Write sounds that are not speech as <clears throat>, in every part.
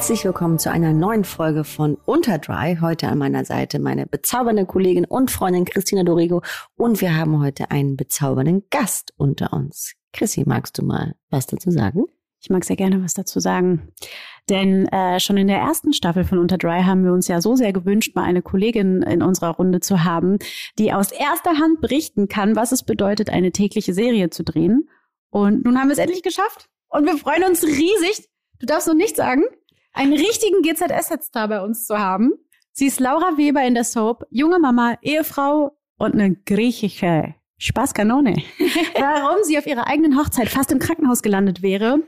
Herzlich willkommen zu einer neuen Folge von Unterdry. Heute an meiner Seite meine bezaubernde Kollegin und Freundin Christina Dorego. Und wir haben heute einen bezaubernden Gast unter uns. Chrissy, magst du mal was dazu sagen? Ich mag sehr gerne was dazu sagen. Denn äh, schon in der ersten Staffel von Unter Dry haben wir uns ja so sehr gewünscht, mal eine Kollegin in unserer Runde zu haben, die aus erster Hand berichten kann, was es bedeutet, eine tägliche Serie zu drehen. Und nun haben wir es endlich geschafft. Und wir freuen uns riesig. Du darfst noch nichts sagen einen richtigen GZS-Star bei uns zu haben. Sie ist Laura Weber in der Soap, junge Mama, Ehefrau und eine griechische Spaßkanone. <laughs> Warum sie auf ihrer eigenen Hochzeit fast im Krankenhaus gelandet wäre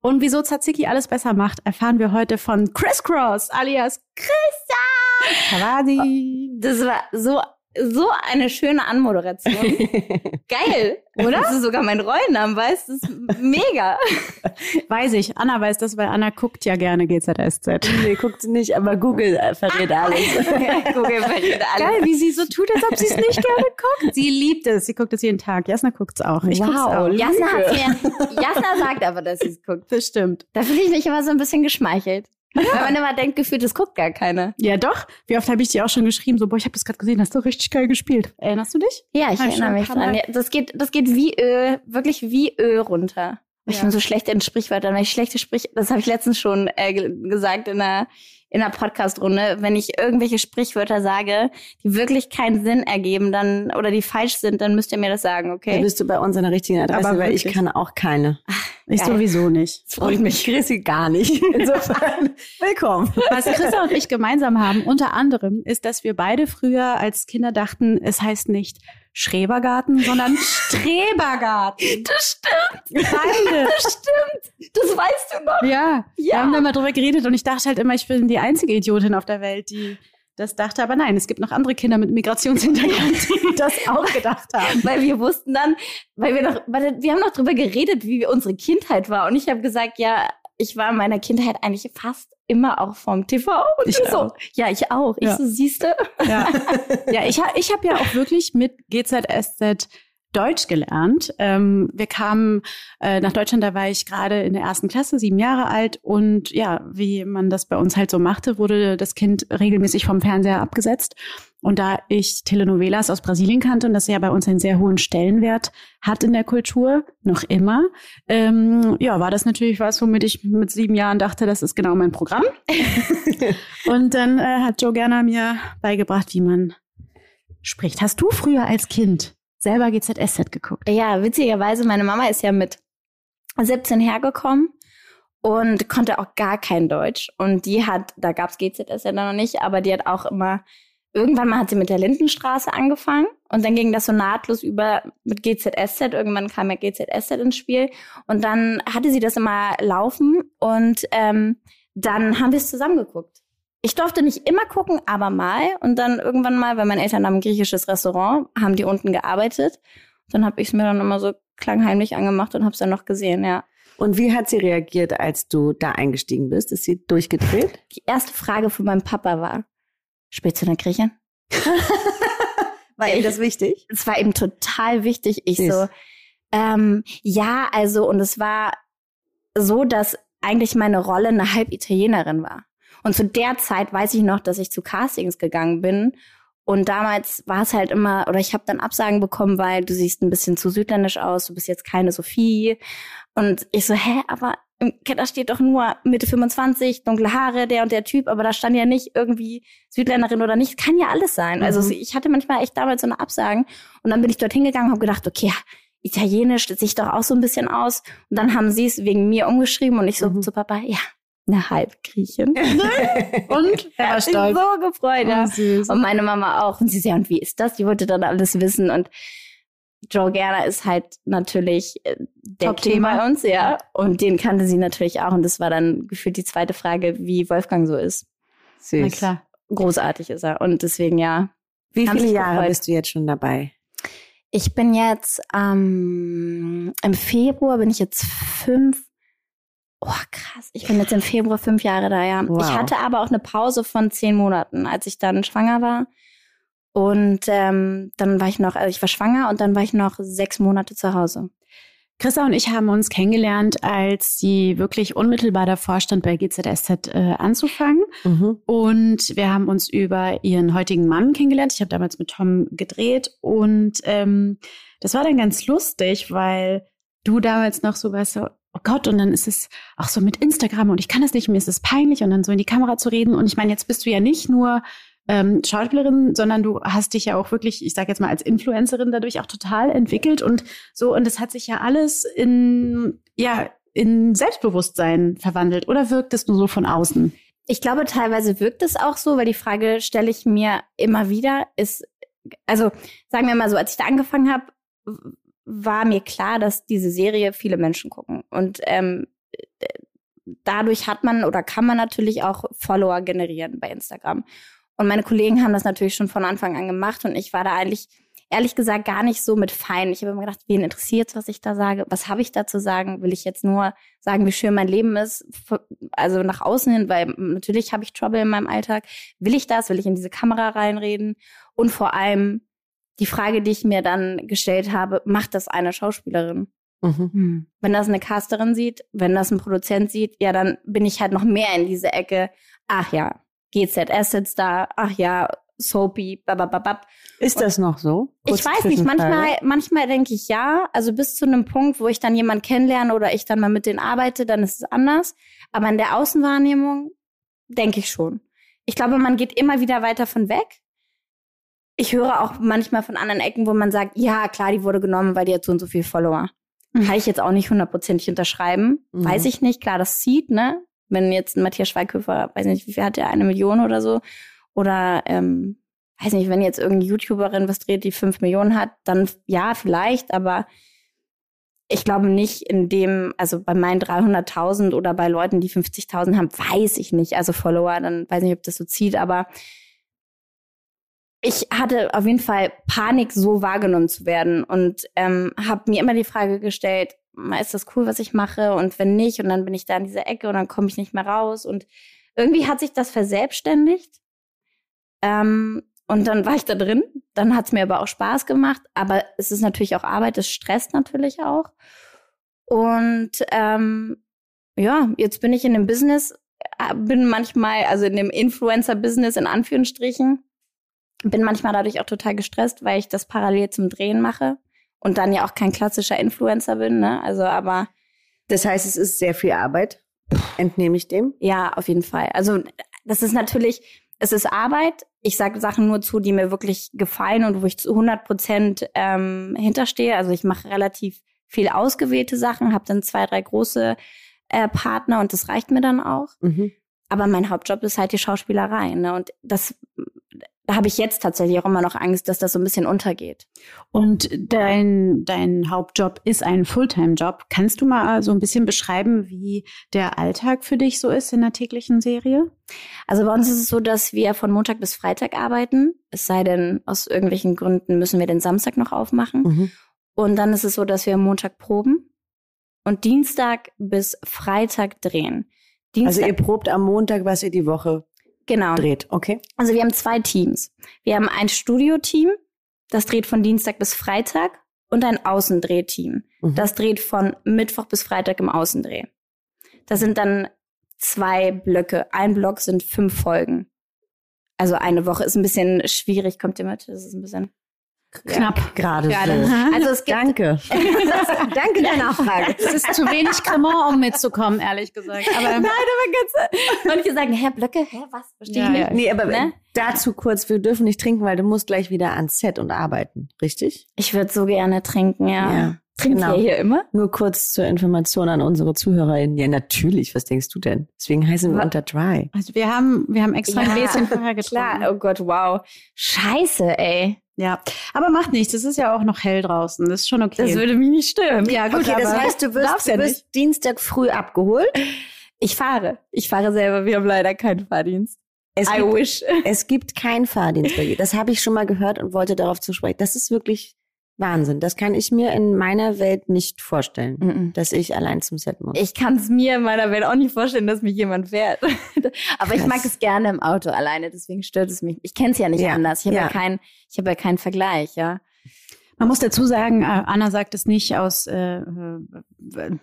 und wieso Tzatziki alles besser macht, erfahren wir heute von Chris Cross alias Christa. Kawadi. Das war so so eine schöne Anmoderation. <laughs> Geil, oder? Das ist sogar mein Rollennamen, weißt du? Das ist mega. <laughs> Weiß ich. Anna weiß das, weil Anna guckt ja gerne GZSZ. Nee, guckt sie nicht, aber Google verrät alles. <laughs> Google verrät alles. Geil, wie sie so tut, als ob sie es nicht gerne guckt. Sie liebt es. Sie guckt es jeden Tag. Jasna guckt es auch. Ich wow, auch. Jasna, mir, Jasna sagt aber, dass sie es guckt. Bestimmt. Da fühle ich mich immer so ein bisschen geschmeichelt. Ja. Weil man immer denkt, gefühlt, es guckt gar keiner. Ja, doch. Wie oft habe ich dir auch schon geschrieben, so, boah, ich habe das gerade gesehen, hast du richtig geil gespielt. Erinnerst du dich? Ja, ich hab erinnere mich dran. Ja, das geht, das geht wie Öl, wirklich wie Öl runter. Ich bin so schlecht in Sprichwörtern, weil ich schlechte Sprich, das habe ich letztens schon äh, gesagt in einer in einer Podcast-Runde, wenn ich irgendwelche Sprichwörter sage, die wirklich keinen Sinn ergeben, dann oder die falsch sind, dann müsst ihr mir das sagen, okay? Dann bist du bei uns an der richtigen Adresse, Aber weil ich kann auch keine. Ach, ich geil. sowieso nicht. Das freut mich. Chrissy gar nicht. <laughs> Insofern, <laughs> willkommen. Was Chrissa und ich gemeinsam haben, unter anderem, ist, dass wir beide früher als Kinder dachten, es heißt nicht Schrebergarten, sondern <laughs> Strebergarten. Das stimmt. Beide. Das stimmt. Das weißt du noch. Ja. ja. Wir haben da mal drüber geredet und ich dachte halt immer, ich bin die einzige Idiotin auf der Welt, die das dachte. Aber nein, es gibt noch andere Kinder mit Migrationshintergrund, die <laughs> das auch gedacht haben. Weil wir wussten dann, weil wir noch, weil wir haben noch drüber geredet, wie unsere Kindheit war. Und ich habe gesagt, ja, ich war in meiner Kindheit eigentlich fast immer auch vom TV. Und ich so, auch. ja, ich auch. Ich ja. so, siehste. Ja, <laughs> ja ich, ich habe ja auch wirklich mit GZSZ Deutsch gelernt. Ähm, wir kamen äh, nach Deutschland, da war ich gerade in der ersten Klasse, sieben Jahre alt. Und ja, wie man das bei uns halt so machte, wurde das Kind regelmäßig vom Fernseher abgesetzt. Und da ich Telenovelas aus Brasilien kannte und das ja bei uns einen sehr hohen Stellenwert hat in der Kultur, noch immer, ähm, ja, war das natürlich was, womit ich mit sieben Jahren dachte, das ist genau mein Programm. <laughs> und dann äh, hat Joe Gerner mir beigebracht, wie man spricht. Hast du früher als Kind selber GZSZ geguckt? Ja, witzigerweise, meine Mama ist ja mit 17 hergekommen und konnte auch gar kein Deutsch. Und die hat, da gab's GZSZ noch nicht, aber die hat auch immer Irgendwann mal hat sie mit der Lindenstraße angefangen und dann ging das so nahtlos über mit GZSZ. Irgendwann kam ja GZSZ ins Spiel und dann hatte sie das immer laufen und ähm, dann haben wir es zusammengeguckt. Ich durfte nicht immer gucken, aber mal und dann irgendwann mal, weil meine Eltern haben ein griechisches Restaurant, haben die unten gearbeitet. Dann habe ich es mir dann immer so klangheimlich angemacht und habe es dann noch gesehen, ja. Und wie hat sie reagiert, als du da eingestiegen bist? Ist sie durchgedreht? Die erste Frage von meinem Papa war, Spielst du eine Griechin? <laughs> war ihm das wichtig? Es war ihm total wichtig. Ich Süß. so, ähm, ja, also, und es war so, dass eigentlich meine Rolle eine Halbitalienerin war. Und zu der Zeit weiß ich noch, dass ich zu Castings gegangen bin. Und damals war es halt immer, oder ich habe dann Absagen bekommen, weil du siehst ein bisschen zu südländisch aus, du bist jetzt keine Sophie. Und ich so, hä, aber da steht doch nur Mitte 25, dunkle Haare, der und der Typ, aber da stand ja nicht irgendwie Südländerin oder nicht. Kann ja alles sein. Also mhm. Also ich hatte manchmal echt damals so eine Absagen und dann bin ich dort hingegangen und habe gedacht, okay, Italienisch sich doch auch so ein bisschen aus. Und dann haben sie es wegen mir umgeschrieben und ich so Mhm. zu Papa, ja, eine Halbgriechin. <laughs> Und <laughs> er war stolz. so gefreut, ja. Oh, süß. Und meine Mama auch. Und sie ja, und wie ist das? Die wollte dann alles wissen. Und Joe Gerner ist halt natürlich äh, der King Top-Thema. bei uns, ja. Und den kannte sie natürlich auch. Und das war dann gefühlt die zweite Frage, wie Wolfgang so ist. Süß. Na klar. Großartig ist er. Und deswegen, ja. Wie viele Jahre gefreut. bist du jetzt schon dabei? Ich bin jetzt, ähm, im Februar bin ich jetzt fünf. Oh, krass. Ich bin jetzt im Februar fünf Jahre da, ja. Wow. Ich hatte aber auch eine Pause von zehn Monaten, als ich dann schwanger war. Und ähm, dann war ich noch, also ich war schwanger und dann war ich noch sechs Monate zu Hause. Christa und ich haben uns kennengelernt, als sie wirklich unmittelbar davor stand, bei GZSZ äh, anzufangen. Mhm. Und wir haben uns über ihren heutigen Mann kennengelernt. Ich habe damals mit Tom gedreht und ähm, das war dann ganz lustig, weil du damals noch so warst, so, oh Gott, und dann ist es auch so mit Instagram und ich kann das nicht, mir ist es peinlich und dann so in die Kamera zu reden. Und ich meine, jetzt bist du ja nicht nur ähm, Schauspielerin, sondern du hast dich ja auch wirklich, ich sage jetzt mal als Influencerin dadurch auch total entwickelt und so und es hat sich ja alles in ja in Selbstbewusstsein verwandelt oder wirkt es nur so von außen? Ich glaube, teilweise wirkt es auch so, weil die Frage stelle ich mir immer wieder, ist, also sagen wir mal so, als ich da angefangen habe, war mir klar, dass diese Serie viele Menschen gucken. Und ähm, dadurch hat man oder kann man natürlich auch Follower generieren bei Instagram. Und meine Kollegen haben das natürlich schon von Anfang an gemacht und ich war da eigentlich ehrlich gesagt gar nicht so mit fein. Ich habe immer gedacht, wen interessiert was ich da sage? Was habe ich da zu sagen? Will ich jetzt nur sagen, wie schön mein Leben ist? Also nach außen hin, weil natürlich habe ich Trouble in meinem Alltag. Will ich das? Will ich in diese Kamera reinreden? Und vor allem die Frage, die ich mir dann gestellt habe, macht das eine Schauspielerin? Mhm. Wenn das eine Casterin sieht, wenn das ein Produzent sieht, ja, dann bin ich halt noch mehr in diese Ecke. Ach ja, GZS sitzt da. Ach ja, Soapy, babababab. Ist das noch so? Ich Kurze weiß nicht, manchmal, manchmal denke ich ja. Also bis zu einem Punkt, wo ich dann jemanden kennenlerne oder ich dann mal mit denen arbeite, dann ist es anders. Aber in der Außenwahrnehmung denke ich schon. Ich glaube, man geht immer wieder weiter von weg. Ich höre auch manchmal von anderen Ecken, wo man sagt, ja, klar, die wurde genommen, weil die hat so und so viel Follower. Mhm. Kann ich jetzt auch nicht hundertprozentig unterschreiben. Mhm. Weiß ich nicht. Klar, das zieht, ne? Wenn jetzt ein Matthias Schweighöfer, weiß nicht, wie viel hat der, eine Million oder so. Oder, ähm, weiß nicht, wenn jetzt irgendeine YouTuberin was dreht, die fünf Millionen hat, dann ja, vielleicht, aber ich glaube nicht in dem, also bei meinen 300.000 oder bei Leuten, die 50.000 haben, weiß ich nicht. Also Follower, dann weiß ich nicht, ob das so zieht, aber ich hatte auf jeden Fall Panik, so wahrgenommen zu werden und ähm, habe mir immer die Frage gestellt, "Ma, ist das cool, was ich mache? Und wenn nicht, und dann bin ich da in dieser Ecke und dann komme ich nicht mehr raus. Und irgendwie hat sich das verselbstständigt. Ähm, und dann war ich da drin. Dann hat es mir aber auch Spaß gemacht. Aber es ist natürlich auch Arbeit, es stresst natürlich auch. Und ähm, ja, jetzt bin ich in dem Business, äh, bin manchmal, also in dem Influencer-Business in Anführungsstrichen, bin manchmal dadurch auch total gestresst, weil ich das parallel zum Drehen mache und dann ja auch kein klassischer Influencer bin, ne? Also, aber Das heißt, es ist sehr viel Arbeit. Entnehme ich dem? ja, auf jeden Fall. Also, das ist natürlich, es ist Arbeit. Ich sage Sachen nur zu, die mir wirklich gefallen und wo ich zu 100 Prozent ähm, hinterstehe. Also, ich mache relativ viel ausgewählte Sachen, habe dann zwei, drei große äh, Partner und das reicht mir dann auch. Mhm. Aber mein Hauptjob ist halt die Schauspielerei. Ne? Und das, da habe ich jetzt tatsächlich auch immer noch Angst, dass das so ein bisschen untergeht. Und dein, dein Hauptjob ist ein Fulltime-Job. Kannst du mal so ein bisschen beschreiben, wie der Alltag für dich so ist in der täglichen Serie? Also bei uns ist es so, dass wir von Montag bis Freitag arbeiten. Es sei denn, aus irgendwelchen Gründen müssen wir den Samstag noch aufmachen. Mhm. Und dann ist es so, dass wir Montag proben und Dienstag bis Freitag drehen. Also Dienstag, ihr probt am Montag, was ihr die Woche genau. dreht, okay? Also wir haben zwei Teams. Wir haben ein Studioteam, das dreht von Dienstag bis Freitag und ein Außendrehteam. Mhm. Das dreht von Mittwoch bis Freitag im Außendreh. Das sind dann zwei Blöcke. Ein Block sind fünf Folgen. Also eine Woche ist ein bisschen schwierig, kommt ihr mit? Das ist ein bisschen Knapp. Gerade Gerade. so. Also es gibt Danke. <laughs> Danke der Nachfrage. Es ist zu wenig Cremant, um mitzukommen, ehrlich gesagt. Aber <laughs> Nein, aber ganz, manche sagen, Hä, Blöcke, hä, was? Verstehe Ja, ich nicht. ja. Nee, aber Ne? dazu kurz, wir dürfen nicht trinken, weil du musst gleich wieder ans Set und arbeiten, richtig? Ich würde so gerne trinken, ja. Trinkt Genau. ihr hier immer? Nur kurz zur Information an unsere ZuhörerInnen. Ja, natürlich. Was denkst du denn? Deswegen heißen wir unter Dry. Also wir haben, wir haben extra ein Ja, Gläschen vorher getrunken. Klar, oh Gott, wow. Scheiße, ey. Ja, aber macht nichts. Es ist ja auch noch hell draußen. Das ist schon okay. Das würde mich nicht stören. ja, gut, Okay, das heißt, du wirst, ja du wirst Dienstag früh abgeholt. Ich fahre. Ich fahre selber. Wir haben leider keinen Fahrdienst. Es I gibt, wish. es gibt keinen Fahrdienst bei dir. Das habe ich schon mal gehört und wollte darauf zu sprechen. Das ist wirklich Wahnsinn. Das kann ich mir in meiner Welt nicht vorstellen, Mhm. dass ich allein zum Set muss. Ich kann es mir in meiner Welt auch nicht vorstellen, dass mich jemand fährt. <laughs> Aber ich Krass. mag es gerne im Auto alleine, deswegen stört es mich. Ich kenne es ja nicht Ja, anders. Ich habe ja. ja. keinen, ich habe ja keinen Vergleich, ja. Man muss dazu sagen, äh, Anna sagt es nicht aus äh, äh,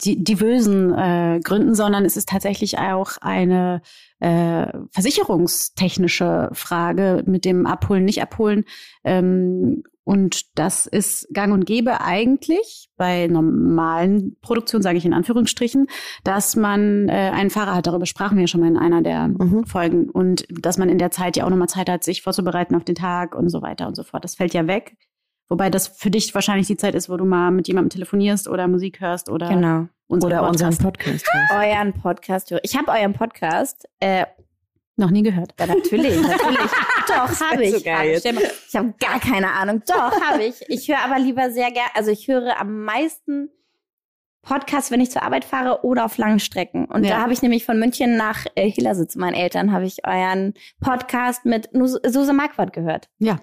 di diversen äh, Gründen, sondern es ist tatsächlich auch eine äh, versicherungstechnische Frage mit dem Abholen, nicht abholen. Ähm, und das ist gang und gäbe eigentlich bei normalen Produktionen, sage ich in Anführungsstrichen, dass man äh, einen Fahrer hat. Darüber sprachen wir schon mal in einer der Mhm. Folgen. Und dass man in der Zeit ja auch nochmal Zeit hat, sich vorzubereiten auf den Tag und so weiter und so fort. Das fällt ja weg. Wobei das für dich wahrscheinlich die Zeit ist, wo du mal mit jemandem telefonierst oder Musik hörst oder Genau. unseren Oder unseren Podcast. Podcast. Euren Podcast. höre- Ich habe euren Podcast. Äh, noch nie gehört. ja, natürlich, natürlich. <laughs> Doch, habe ich. so mal, Ich habe gar keine Ahnung. Doch, habe ich. Ich höre aber lieber sehr gerne, also ich höre am meisten Podcasts, wenn ich zur Arbeit fahre oder auf langen Strecken. Und Ja. da habe ich nämlich von München nach äh, Hillersee zu meinen Eltern, habe ich euren Podcast mit Nus- Suse Marquardt gehört. Ja,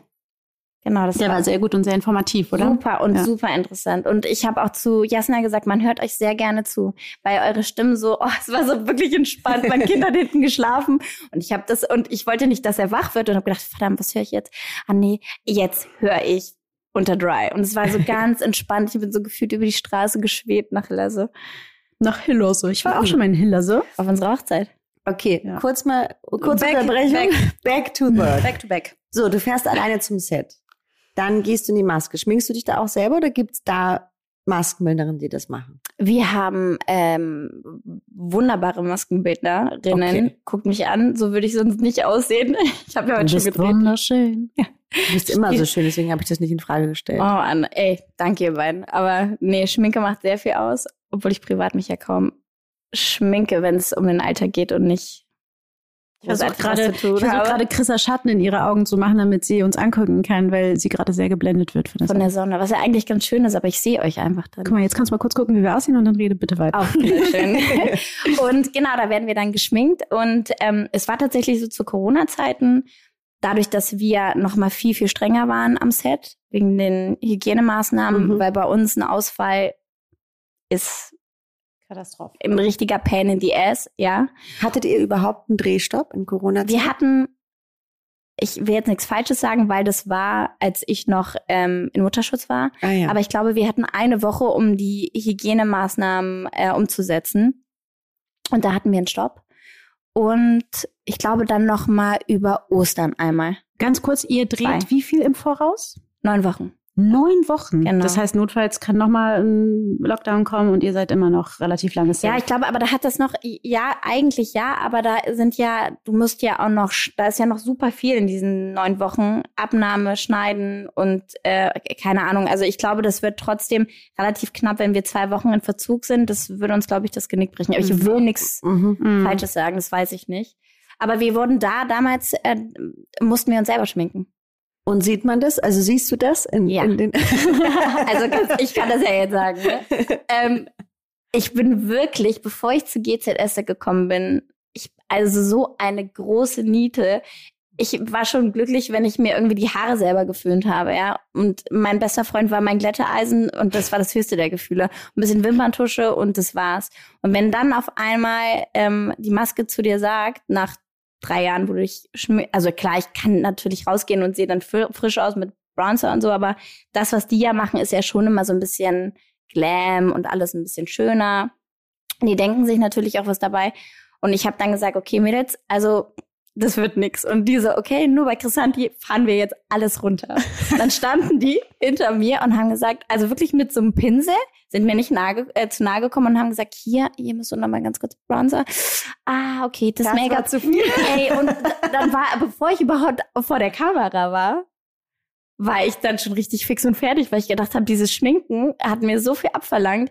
Genau, das der war sehr gut und sehr informativ, oder? Super und Ja. super interessant. Und ich habe auch zu Jasna gesagt, man hört euch sehr gerne zu, weil eure Stimmen so, oh, es war so <laughs> wirklich entspannt. Mein Kind hat hinten geschlafen und ich habe das und ich wollte nicht, dass er wach wird und habe gedacht, verdammt, was höre ich jetzt? Ah nee, jetzt höre ich unter Dry. Und es war so <laughs> ganz entspannt. Ich bin so gefühlt über die Straße geschwebt nach Lasse Nach Hillose. Ich war auch schon mal in Hillose. auf unserer Hochzeit. Okay, Ja. kurz mal, kurze Back- Unterbrechung. Back, to work. Back to back. So, du fährst alleine zum Set. Dann gehst du in die Maske. Schminkst du dich da auch selber oder gibt's da Maskenbildnerinnen, die das machen? Wir haben ähm, wunderbare Maskenbildnerinnen. Okay. Guckt mich an, so würde ich sonst nicht aussehen. Ich habe ja heute schon gedreht. wunderschön. Ja. Du bist immer so schön, deswegen habe ich das nicht in Frage gestellt. Oh Mann, ey, danke ihr beiden. Aber nee, Schminke macht sehr viel aus, obwohl ich privat mich ja kaum schminke, wenn es um den Alter geht und nicht. Ich versuche gerade, versuch Chrissa Schatten in ihre Augen zu machen, damit sie uns angucken kann, weil sie gerade sehr geblendet wird von der von Sonne. der Sonne, was ja eigentlich ganz schön ist, aber ich sehe euch einfach drin. Guck mal, jetzt kannst du mal kurz gucken, wie wir aussehen und dann rede bitte weiter. Auch schön. <laughs> und genau, da werden wir dann geschminkt. Und ähm, es war tatsächlich so zu Corona-Zeiten, dadurch, dass wir noch mal viel, viel strenger waren am Set, wegen den Hygienemaßnahmen, Mhm. weil bei uns ein Ausfall ist Katastrophe. ein richtiger Pain in the Ass, ja. Hattet ihr überhaupt einen Drehstopp in Corona? Wir hatten, ich will jetzt nichts Falsches sagen, weil das war, als ich noch ähm, in Mutterschutz war. ah, ja. Aber ich glaube, wir hatten eine Woche, um die Hygienemaßnahmen äh, umzusetzen. Und da hatten wir einen Stopp. Und ich glaube dann noch mal über Ostern einmal. Ganz kurz, ihr dreht Zwei. wie viel im Voraus? Neun Wochen. Neun Wochen. Genau. Das heißt, notfalls kann nochmal ein Lockdown kommen und ihr seid immer noch relativ lange safe. Ja, ich glaube, aber da hat das noch, ja, eigentlich ja, aber da sind ja, du musst ja auch noch, da ist ja noch super viel in diesen neun Wochen. Abnahme, Schneiden und äh, keine Ahnung. Also ich glaube, das wird trotzdem relativ knapp, wenn wir zwei Wochen in Verzug sind. Das würde uns, glaube ich, das Genick brechen. Aber ich will nichts mhm. Mhm. Falsches sagen, das weiß ich nicht. Aber wir wurden da damals, äh, mussten wir uns selber schminken. Und sieht man das? Also siehst du das? In, Ja. in den <laughs> Also ich kann das ja jetzt sagen. Ne? <laughs> ähm, ich bin wirklich, bevor ich zu GZS gekommen bin, ich, also so eine große Niete. Ich war schon glücklich, wenn ich mir irgendwie die Haare selber geföhnt habe, ja. Und mein bester Freund war mein Glätteeisen und das war das höchste der Gefühle. Ein bisschen Wimperntusche und das war's. Und wenn dann auf einmal ähm, die Maske zu dir sagt, nach drei Jahren, wo du dich schmi also klar, ich kann natürlich rausgehen und sehe dann fr frisch aus mit Bronzer und so, aber das, was die ja machen, ist ja schon immer so ein bisschen Glam und alles ein bisschen schöner. Die denken sich natürlich auch was dabei. Und ich habe dann gesagt, okay, Mädels, also das wird nix. Und die so, okay, nur bei Chrisanti fahren wir jetzt alles runter. dann standen die hinter mir und haben gesagt, also wirklich mit so einem Pinsel, sind mir nicht nahe, äh, zu nahe gekommen und haben gesagt, hier, hier musst du noch mal ganz kurz Bronzer. Ah, okay, das, Das Make-up war zu viel. Ey, und dann war, bevor ich überhaupt vor der Kamera war, war ich dann schon richtig fix und fertig, weil ich gedacht habe, dieses Schminken hat mir so viel abverlangt.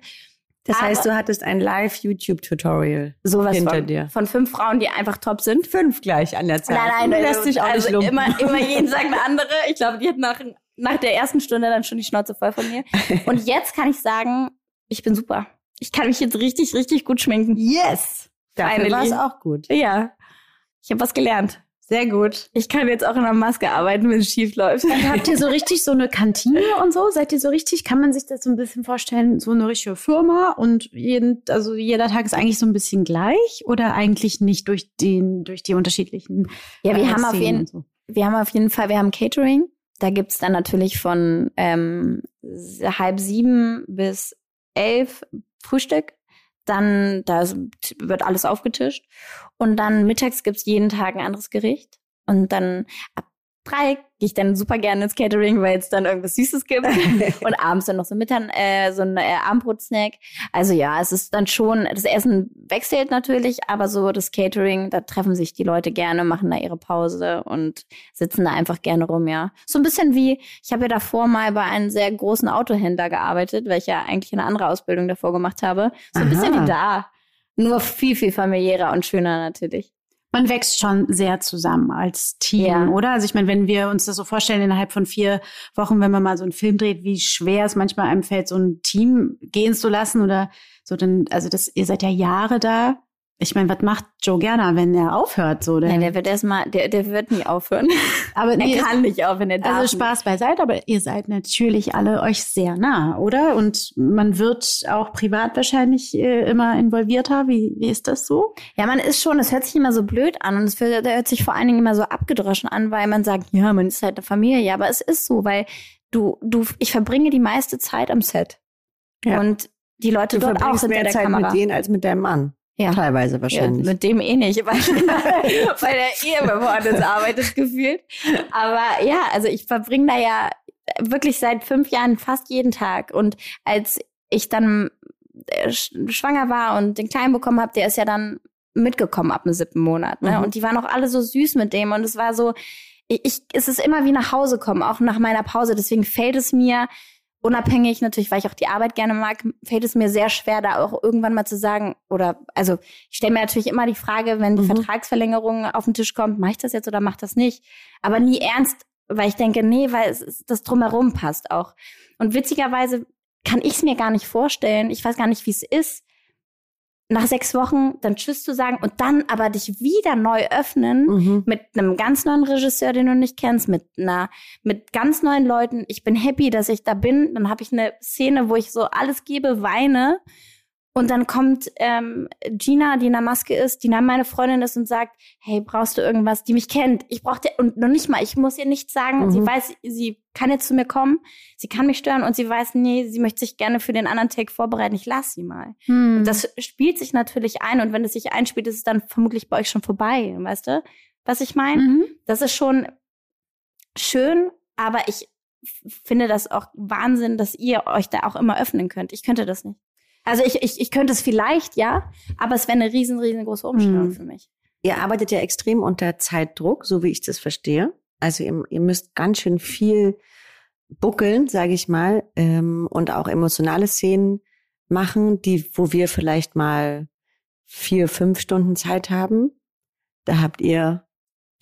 Das Aber- heißt, du hattest ein Live-YouTube-Tutorial hinter von, dir. von fünf Frauen, die einfach top sind. Fünf gleich an der Zeit. Nein, nein, du lässt dich auch also nicht lumpen. immer, immer <laughs> jeden Tag eine andere. Ich glaube, die hat nach, nach der ersten Stunde dann schon die Schnauze voll von mir. Und jetzt kann ich sagen, ich bin super. Ich kann mich jetzt richtig, richtig gut schminken. Yes! Dafür war es auch gut. Ja, ich habe was gelernt. Sehr gut. Ich kann jetzt auch in der Maske arbeiten, wenn es schief läuft. Und <laughs> habt ihr so richtig so eine Kantine und so? Seid ihr so richtig, kann man sich das so ein bisschen vorstellen, so eine richtige Firma und jeden, also jeder Tag ist eigentlich so ein bisschen gleich oder eigentlich nicht durch den, durch die unterschiedlichen Ja, wir äh, haben auf jeden so? wir haben auf jeden Fall, wir haben Catering. Da gibt's dann natürlich von ähm, halb sieben bis elf Frühstück. Dann da wird alles aufgetischt. Und dann mittags gibt's jeden Tag ein anderes Gericht. Und dann ab drei gehe ich dann super gerne ins Catering, weil es dann irgendwas Süßes gibt. <laughs> und abends dann noch so Mittag, äh, so ein äh, Abendbrotsnack. Also ja, es ist dann schon, das Essen wechselt natürlich, aber so das Catering, da treffen sich die Leute gerne, machen da ihre Pause und sitzen da einfach gerne rum, ja. So ein bisschen wie, ich habe ja davor mal bei einem sehr großen Autohändler gearbeitet, weil ich ja eigentlich eine andere Ausbildung davor gemacht habe. So ein bisschen Aha. wie da. Nur viel, viel familiärer und schöner natürlich. Man wächst schon sehr zusammen als Team, Ja. oder? Also ich meine, wenn wir uns das so vorstellen, innerhalb von vier Wochen, wenn man mal so einen Film dreht, wie schwer es manchmal einem fällt, so ein Team gehen zu lassen oder so, dann, also das, ihr seid ja Jahre da. Ich meine, was macht Joe Gerner, wenn er aufhört? So, der, Nein, der wird erstmal, der, der wird nie aufhören. <laughs> aber Er nee, kann nicht aufhören, er darf Also. Spaß beiseite, aber ihr seid natürlich alle euch sehr nah, oder? Und man wird auch privat wahrscheinlich äh, immer involvierter. Wie, wie ist das so? Ja, man ist schon, es hört sich immer so blöd an und es hört, sich vor allen Dingen immer so abgedroschen an, weil man sagt, ja, man ist halt eine Familie, aber es ist so, weil du, du, ich verbringe die meiste Zeit am Set. Ja. Und die Leute Du dort auch verbringst hinter mehr der Zeit Kamera. mit denen als mit deinem Mann. Ja. Teilweise ja, wahrscheinlich. mit dem eh nicht, weil, <laughs> <laughs> weil er eh immer woanders arbeitet, gefühlt. Aber ja, also ich verbringe da ja wirklich seit fünf Jahren fast jeden Tag. Und als ich dann äh, sch- schwanger war und den Kleinen bekommen habe, der ist ja dann mitgekommen ab dem siebten Monat. Ne? Mhm. Und die waren auch alle so süß mit dem. Und es war so, ich, ich, es ist immer wie nach Hause kommen, auch nach meiner Pause. Deswegen fällt es mir, unabhängig natürlich, weil ich auch die Arbeit gerne mag, fällt es mir sehr schwer, da auch irgendwann mal zu sagen, oder also ich stelle mir natürlich immer die Frage, wenn die Mhm. Vertragsverlängerung auf den Tisch kommt, mache ich das jetzt oder mach das nicht? Aber nie ernst, weil ich denke, nee, weil es, das drumherum passt auch. Und witzigerweise kann ich es mir gar nicht vorstellen. Ich weiß gar nicht, wie es ist, nach sechs Wochen dann Tschüss zu sagen und dann aber dich wieder neu öffnen Mhm. mit einem ganz neuen Regisseur, den du nicht kennst, mit einer, mit ganz neuen Leuten. Ich bin happy, dass ich da bin. Dann habe ich eine Szene, wo ich so alles gebe, weine. Und dann kommt ähm, Gina, die in der Maske ist, die dann meine Freundin ist und sagt, hey, brauchst du irgendwas, die mich kennt? Ich brauche dir, und noch nicht mal, ich muss ihr nichts sagen. Mhm. Sie weiß, sie kann jetzt zu mir kommen, sie kann mich stören und sie weiß, nee, sie möchte sich gerne für den anderen Take vorbereiten. Ich lass sie mal. Hm. Das spielt sich natürlich ein und wenn es sich einspielt, ist es dann vermutlich bei euch schon vorbei, weißt du, was ich meine? Mhm. Das ist schon schön, aber ich finde das auch Wahnsinn, dass ihr euch da auch immer öffnen könnt. Ich könnte das nicht. Also ich, ich, ich könnte es vielleicht, ja, aber es wäre eine riesen, riesengroße Umstellung Hm. für mich. Ihr arbeitet ja extrem unter Zeitdruck, so wie ich das verstehe. Also ihr, ihr müsst ganz schön viel buckeln, sage ich mal, ähm, und auch emotionale Szenen machen, die, wo wir vielleicht mal vier, fünf Stunden Zeit haben. Da habt ihr,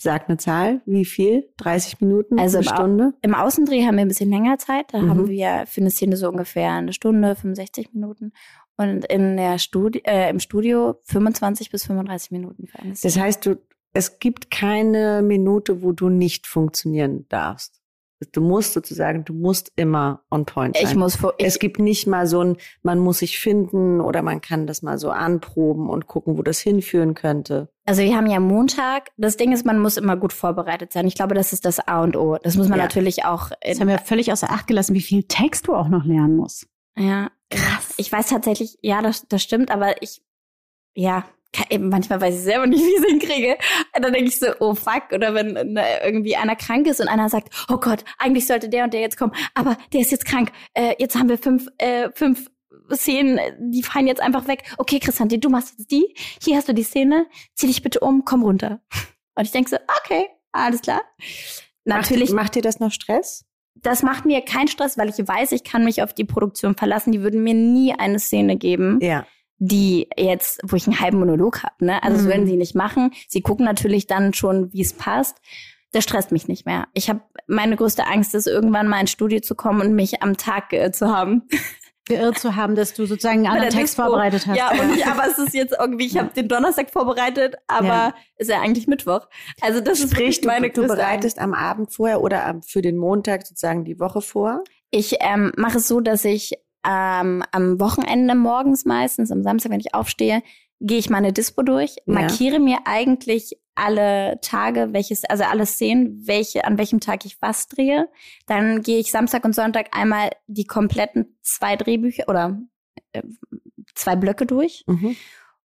sagt eine Zahl, wie viel? 30 Minuten? Also eine im Au- Stunde? Im Außendreh haben wir ein bisschen länger Zeit. Da Mhm. haben wir für eine Szene so ungefähr eine Stunde, 65 Minuten. Und in der Studi äh, im Studio 25 bis 35 Minuten für eine Szene. Das heißt, du, es gibt keine Minute, wo du nicht funktionieren darfst. Du musst sozusagen, du musst immer on point sein. ich muss vor, ich, es gibt nicht mal so ein, man muss sich finden oder man kann das mal so anproben und gucken, wo das hinführen könnte. Also wir haben ja Montag. Das Ding ist, man muss immer gut vorbereitet sein. Ich glaube, das ist das A und O. Das muss man Ja. natürlich auch. Das haben wir völlig außer Acht gelassen, wie viel Text du auch noch lernen musst. ja, Krass. Ich weiß tatsächlich, ja, das, das stimmt, aber ich, ja, kann, eben manchmal weiß ich selber nicht, wie ich es hinkriege. Und dann denke ich so, oh fuck. Oder wenn ne, irgendwie einer krank ist und einer sagt, oh Gott, eigentlich sollte der und der jetzt kommen, aber der ist jetzt krank. Äh, jetzt haben wir fünf, äh, fünf Szenen, die fallen jetzt einfach weg. Okay, Christian, du machst jetzt die. Hier hast du die Szene. Zieh dich bitte um, komm runter. <laughs> Und ich denke so, okay, alles klar. Natürlich, Macht, macht dir das noch Stress? das macht mir keinen Stress, weil ich weiß, ich kann mich auf die Produktion verlassen. Die würden mir nie eine Szene geben, Ja. die jetzt, wo ich einen halben Monolog habe. Ne? Also das Mhm. würden sie nicht machen. Sie gucken natürlich dann schon, wie es passt. Das stresst mich nicht mehr. Ich habe meine größte Angst ist, irgendwann mal ins Studio zu kommen und mich am Tag geirrt zu haben. <laughs> Geirrt zu haben, dass du sozusagen einen anderen der Text Dispo. vorbereitet hast. Ja, und ich, aber es ist jetzt irgendwie, ich habe den Donnerstag vorbereitet, aber Ja. ist ja eigentlich Mittwoch. Also das ist Sprich, du, meine du Angst. bereitest am Abend vorher oder für den Montag sozusagen die Woche vor? Ich ähm, mache es so, dass ich ähm, am Wochenende morgens meistens, am Samstag, wenn ich aufstehe, gehe ich meine Dispo durch, Ja. markiere mir eigentlich alle Tage, welches, also alle Szenen, welche, an welchem Tag ich was drehe. Dann gehe ich Samstag und Sonntag einmal die kompletten zwei Drehbücher oder äh, zwei Blöcke durch. Mhm.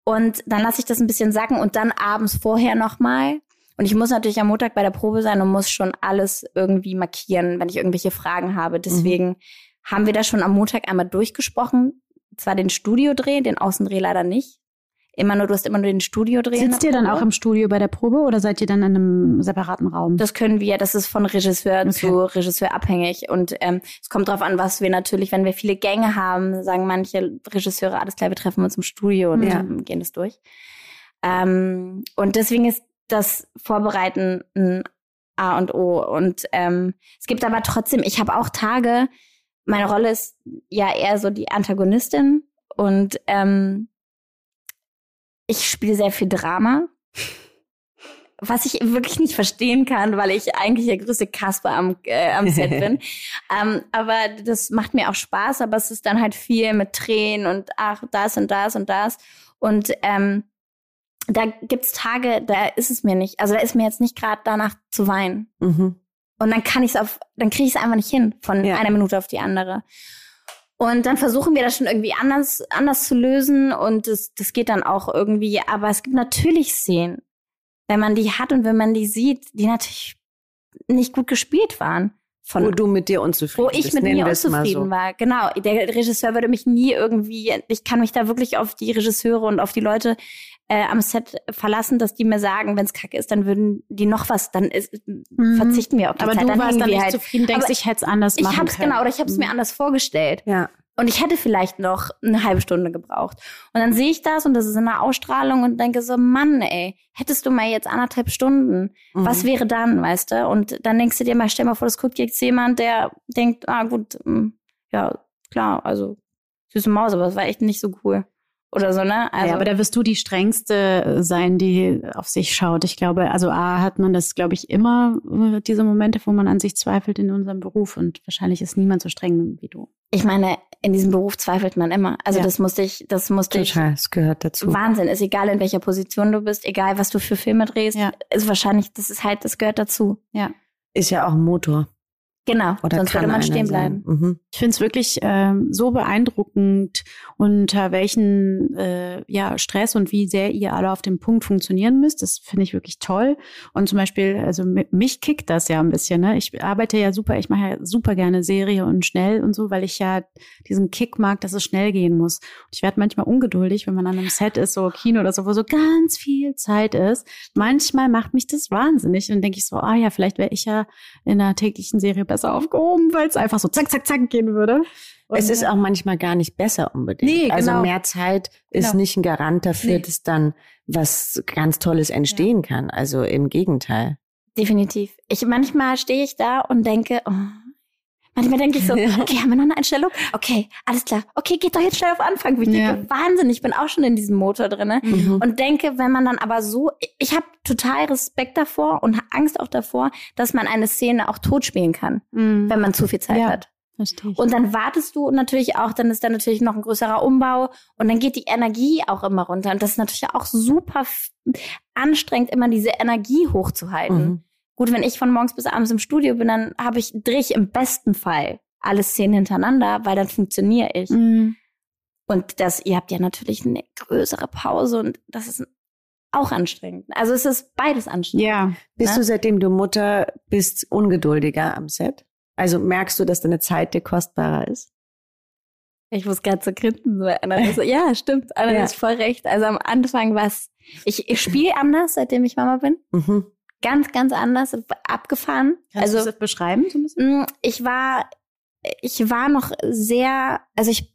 Und dann lasse ich das ein bisschen sacken und dann abends vorher nochmal. Und ich muss natürlich am Montag bei der Probe sein und muss schon alles irgendwie markieren, wenn ich irgendwelche Fragen habe. Deswegen haben wir das schon am Montag einmal durchgesprochen. Zwar den Studiodreh, den Außendreh leider nicht. Immer nur, du hast immer nur den Studiodreh. in Sitzt ihr dann auch im Studio bei der Probe oder seid ihr dann in einem separaten Raum? Das können wir, das ist von Regisseur Okay. zu Regisseur abhängig. Und ähm, es kommt drauf an, was wir natürlich, wenn wir viele Gänge haben, sagen manche Regisseure, alles klar, wir treffen uns im Studio und Ja. gehen das durch. Ähm, und deswegen ist das Vorbereiten ein A und O. Und ähm, es gibt aber trotzdem, ich habe auch Tage, meine Rolle ist ja eher so die Antagonistin und ähm, ich spiele sehr viel Drama was ich wirklich nicht verstehen kann, weil ich eigentlich der größte Kasper am, äh, am Set bin. <laughs> ähm, aber das macht mir auch Spaß, aber es ist dann halt viel mit Tränen und ach, das und das und das. Und ähm, da gibt's Tage, da ist es mir nicht, also da ist mir jetzt nicht gerade danach zu weinen. Mhm. Und dann kann ich es auf, dann kriege ich es einfach nicht hin von Ja. einer Minute auf die andere. Und dann versuchen wir das schon irgendwie anders, anders zu lösen und das, das geht dann auch irgendwie. Aber es gibt natürlich Szenen, wenn man die hat und wenn man die sieht, die natürlich nicht gut gespielt waren. Von, Wo du mit dir unzufrieden wo ich bist, mit mir unzufrieden so. war. Genau. Der Regisseur würde mich nie irgendwie, ich kann mich da wirklich auf die Regisseure und auf die Leute äh, am Set verlassen, dass die mir sagen, wenn es kacke ist, dann würden die noch was, dann ist, Mhm. verzichten wir auf die aber Zeit. du dann warst dann nicht halt. zufrieden, denkst, Aber ich hätte es anders Ich machen hab's können. genau, oder ich habe es mir Mhm. anders vorgestellt. Ja. Und ich hätte vielleicht noch eine halbe Stunde gebraucht. Und dann sehe ich das und das ist in der Ausstrahlung und denke so, Mann, ey, hättest du mal jetzt anderthalb Stunden, Mhm. was wäre dann, weißt du? Und dann denkst du dir mal, stell mal vor, das guckt jetzt jemand, der denkt, ah gut, mm, ja, klar, also süße Maus, aber das war echt nicht so cool. Oder so, ne? Also, ja, aber da wirst du die strengste sein, die auf sich schaut. Ich glaube, also A hat man das, glaube ich, immer äh, diese Momente, wo man an sich zweifelt in unserem Beruf und wahrscheinlich ist niemand so streng wie du. ich meine, in diesem Beruf zweifelt man immer. Also Ja. das musste ich, das musste ich Total, es gehört dazu. Wahnsinn, ist egal in welcher Position du bist, egal was du für Filme drehst, Ja. ist wahrscheinlich, das ist halt, das gehört dazu. Ist ja auch ein Motor. Genau, Oder sonst kann würde man stehen bleiben. Mhm. Ich finde es wirklich ähm, so beeindruckend, unter welchen äh, ja, Stress und wie sehr ihr alle auf dem Punkt funktionieren müsst. Das finde ich wirklich toll. Und zum Beispiel, also mi- mich kickt das ja ein bisschen. Ne? Ich arbeite ja super, ich mache ja super gerne Serie und schnell und so, weil ich ja diesen Kick mag, dass es schnell gehen muss. Und ich werde manchmal ungeduldig, wenn man an einem Set ist, so Kino oder so, wo so ganz viel Zeit ist. Manchmal macht mich das wahnsinnig und denke ich so, ah ja, vielleicht wäre ich ja in einer täglichen Serie besser aufgehoben, weil es einfach so zack, zack, zack gehen würde. Und, Es ist auch manchmal gar nicht besser unbedingt. Nee, Also genau. mehr Zeit ist Genau. nicht ein Garant dafür, Nee. dass dann was ganz Tolles entstehen kann. Also im Gegenteil. Definitiv. Ich manchmal stehe ich da und denke, oh, manchmal denke ich so, <laughs> okay, haben wir noch eine Einstellung? Okay, alles klar. Okay, geht doch jetzt schnell auf Anfang. Ich Ja. denke, Wahnsinn, ich bin auch schon in diesem Motor drinne. Mhm. Und denke, wenn man dann aber so, ich habe total Respekt davor und Angst auch davor, dass man eine Szene auch tot spielen kann, Mhm. wenn man zu viel Zeit Ja. hat. Verstehe. Und dann wartest du natürlich auch, dann ist da natürlich noch ein größerer Umbau und dann geht die Energie auch immer runter. Und das ist natürlich auch super anstrengend, immer diese Energie hochzuhalten. Mhm. Gut, wenn ich von morgens bis abends im Studio bin, dann habe ich, drehe ich im besten Fall alle Szenen hintereinander, weil dann funktioniere ich. Mhm. Und das, ihr habt ja natürlich eine größere Pause und das ist auch anstrengend. Also es ist beides anstrengend. Ja. Bist Ne? du, seitdem du Mutter bist, ungeduldiger am Set? Also merkst du, dass deine Zeit dir kostbarer ist? Ich muss gerade so grinsen. So, Anna, so, <laughs> ja, stimmt. Anna Ja. ist voll recht. Also am Anfang war es, ich, ich spiele anders, seitdem ich Mama bin. Mhm. Ganz, ganz anders abgefahren. Kannst also, du das beschreiben so ein bisschen? Ich war, ich war noch sehr, also ich,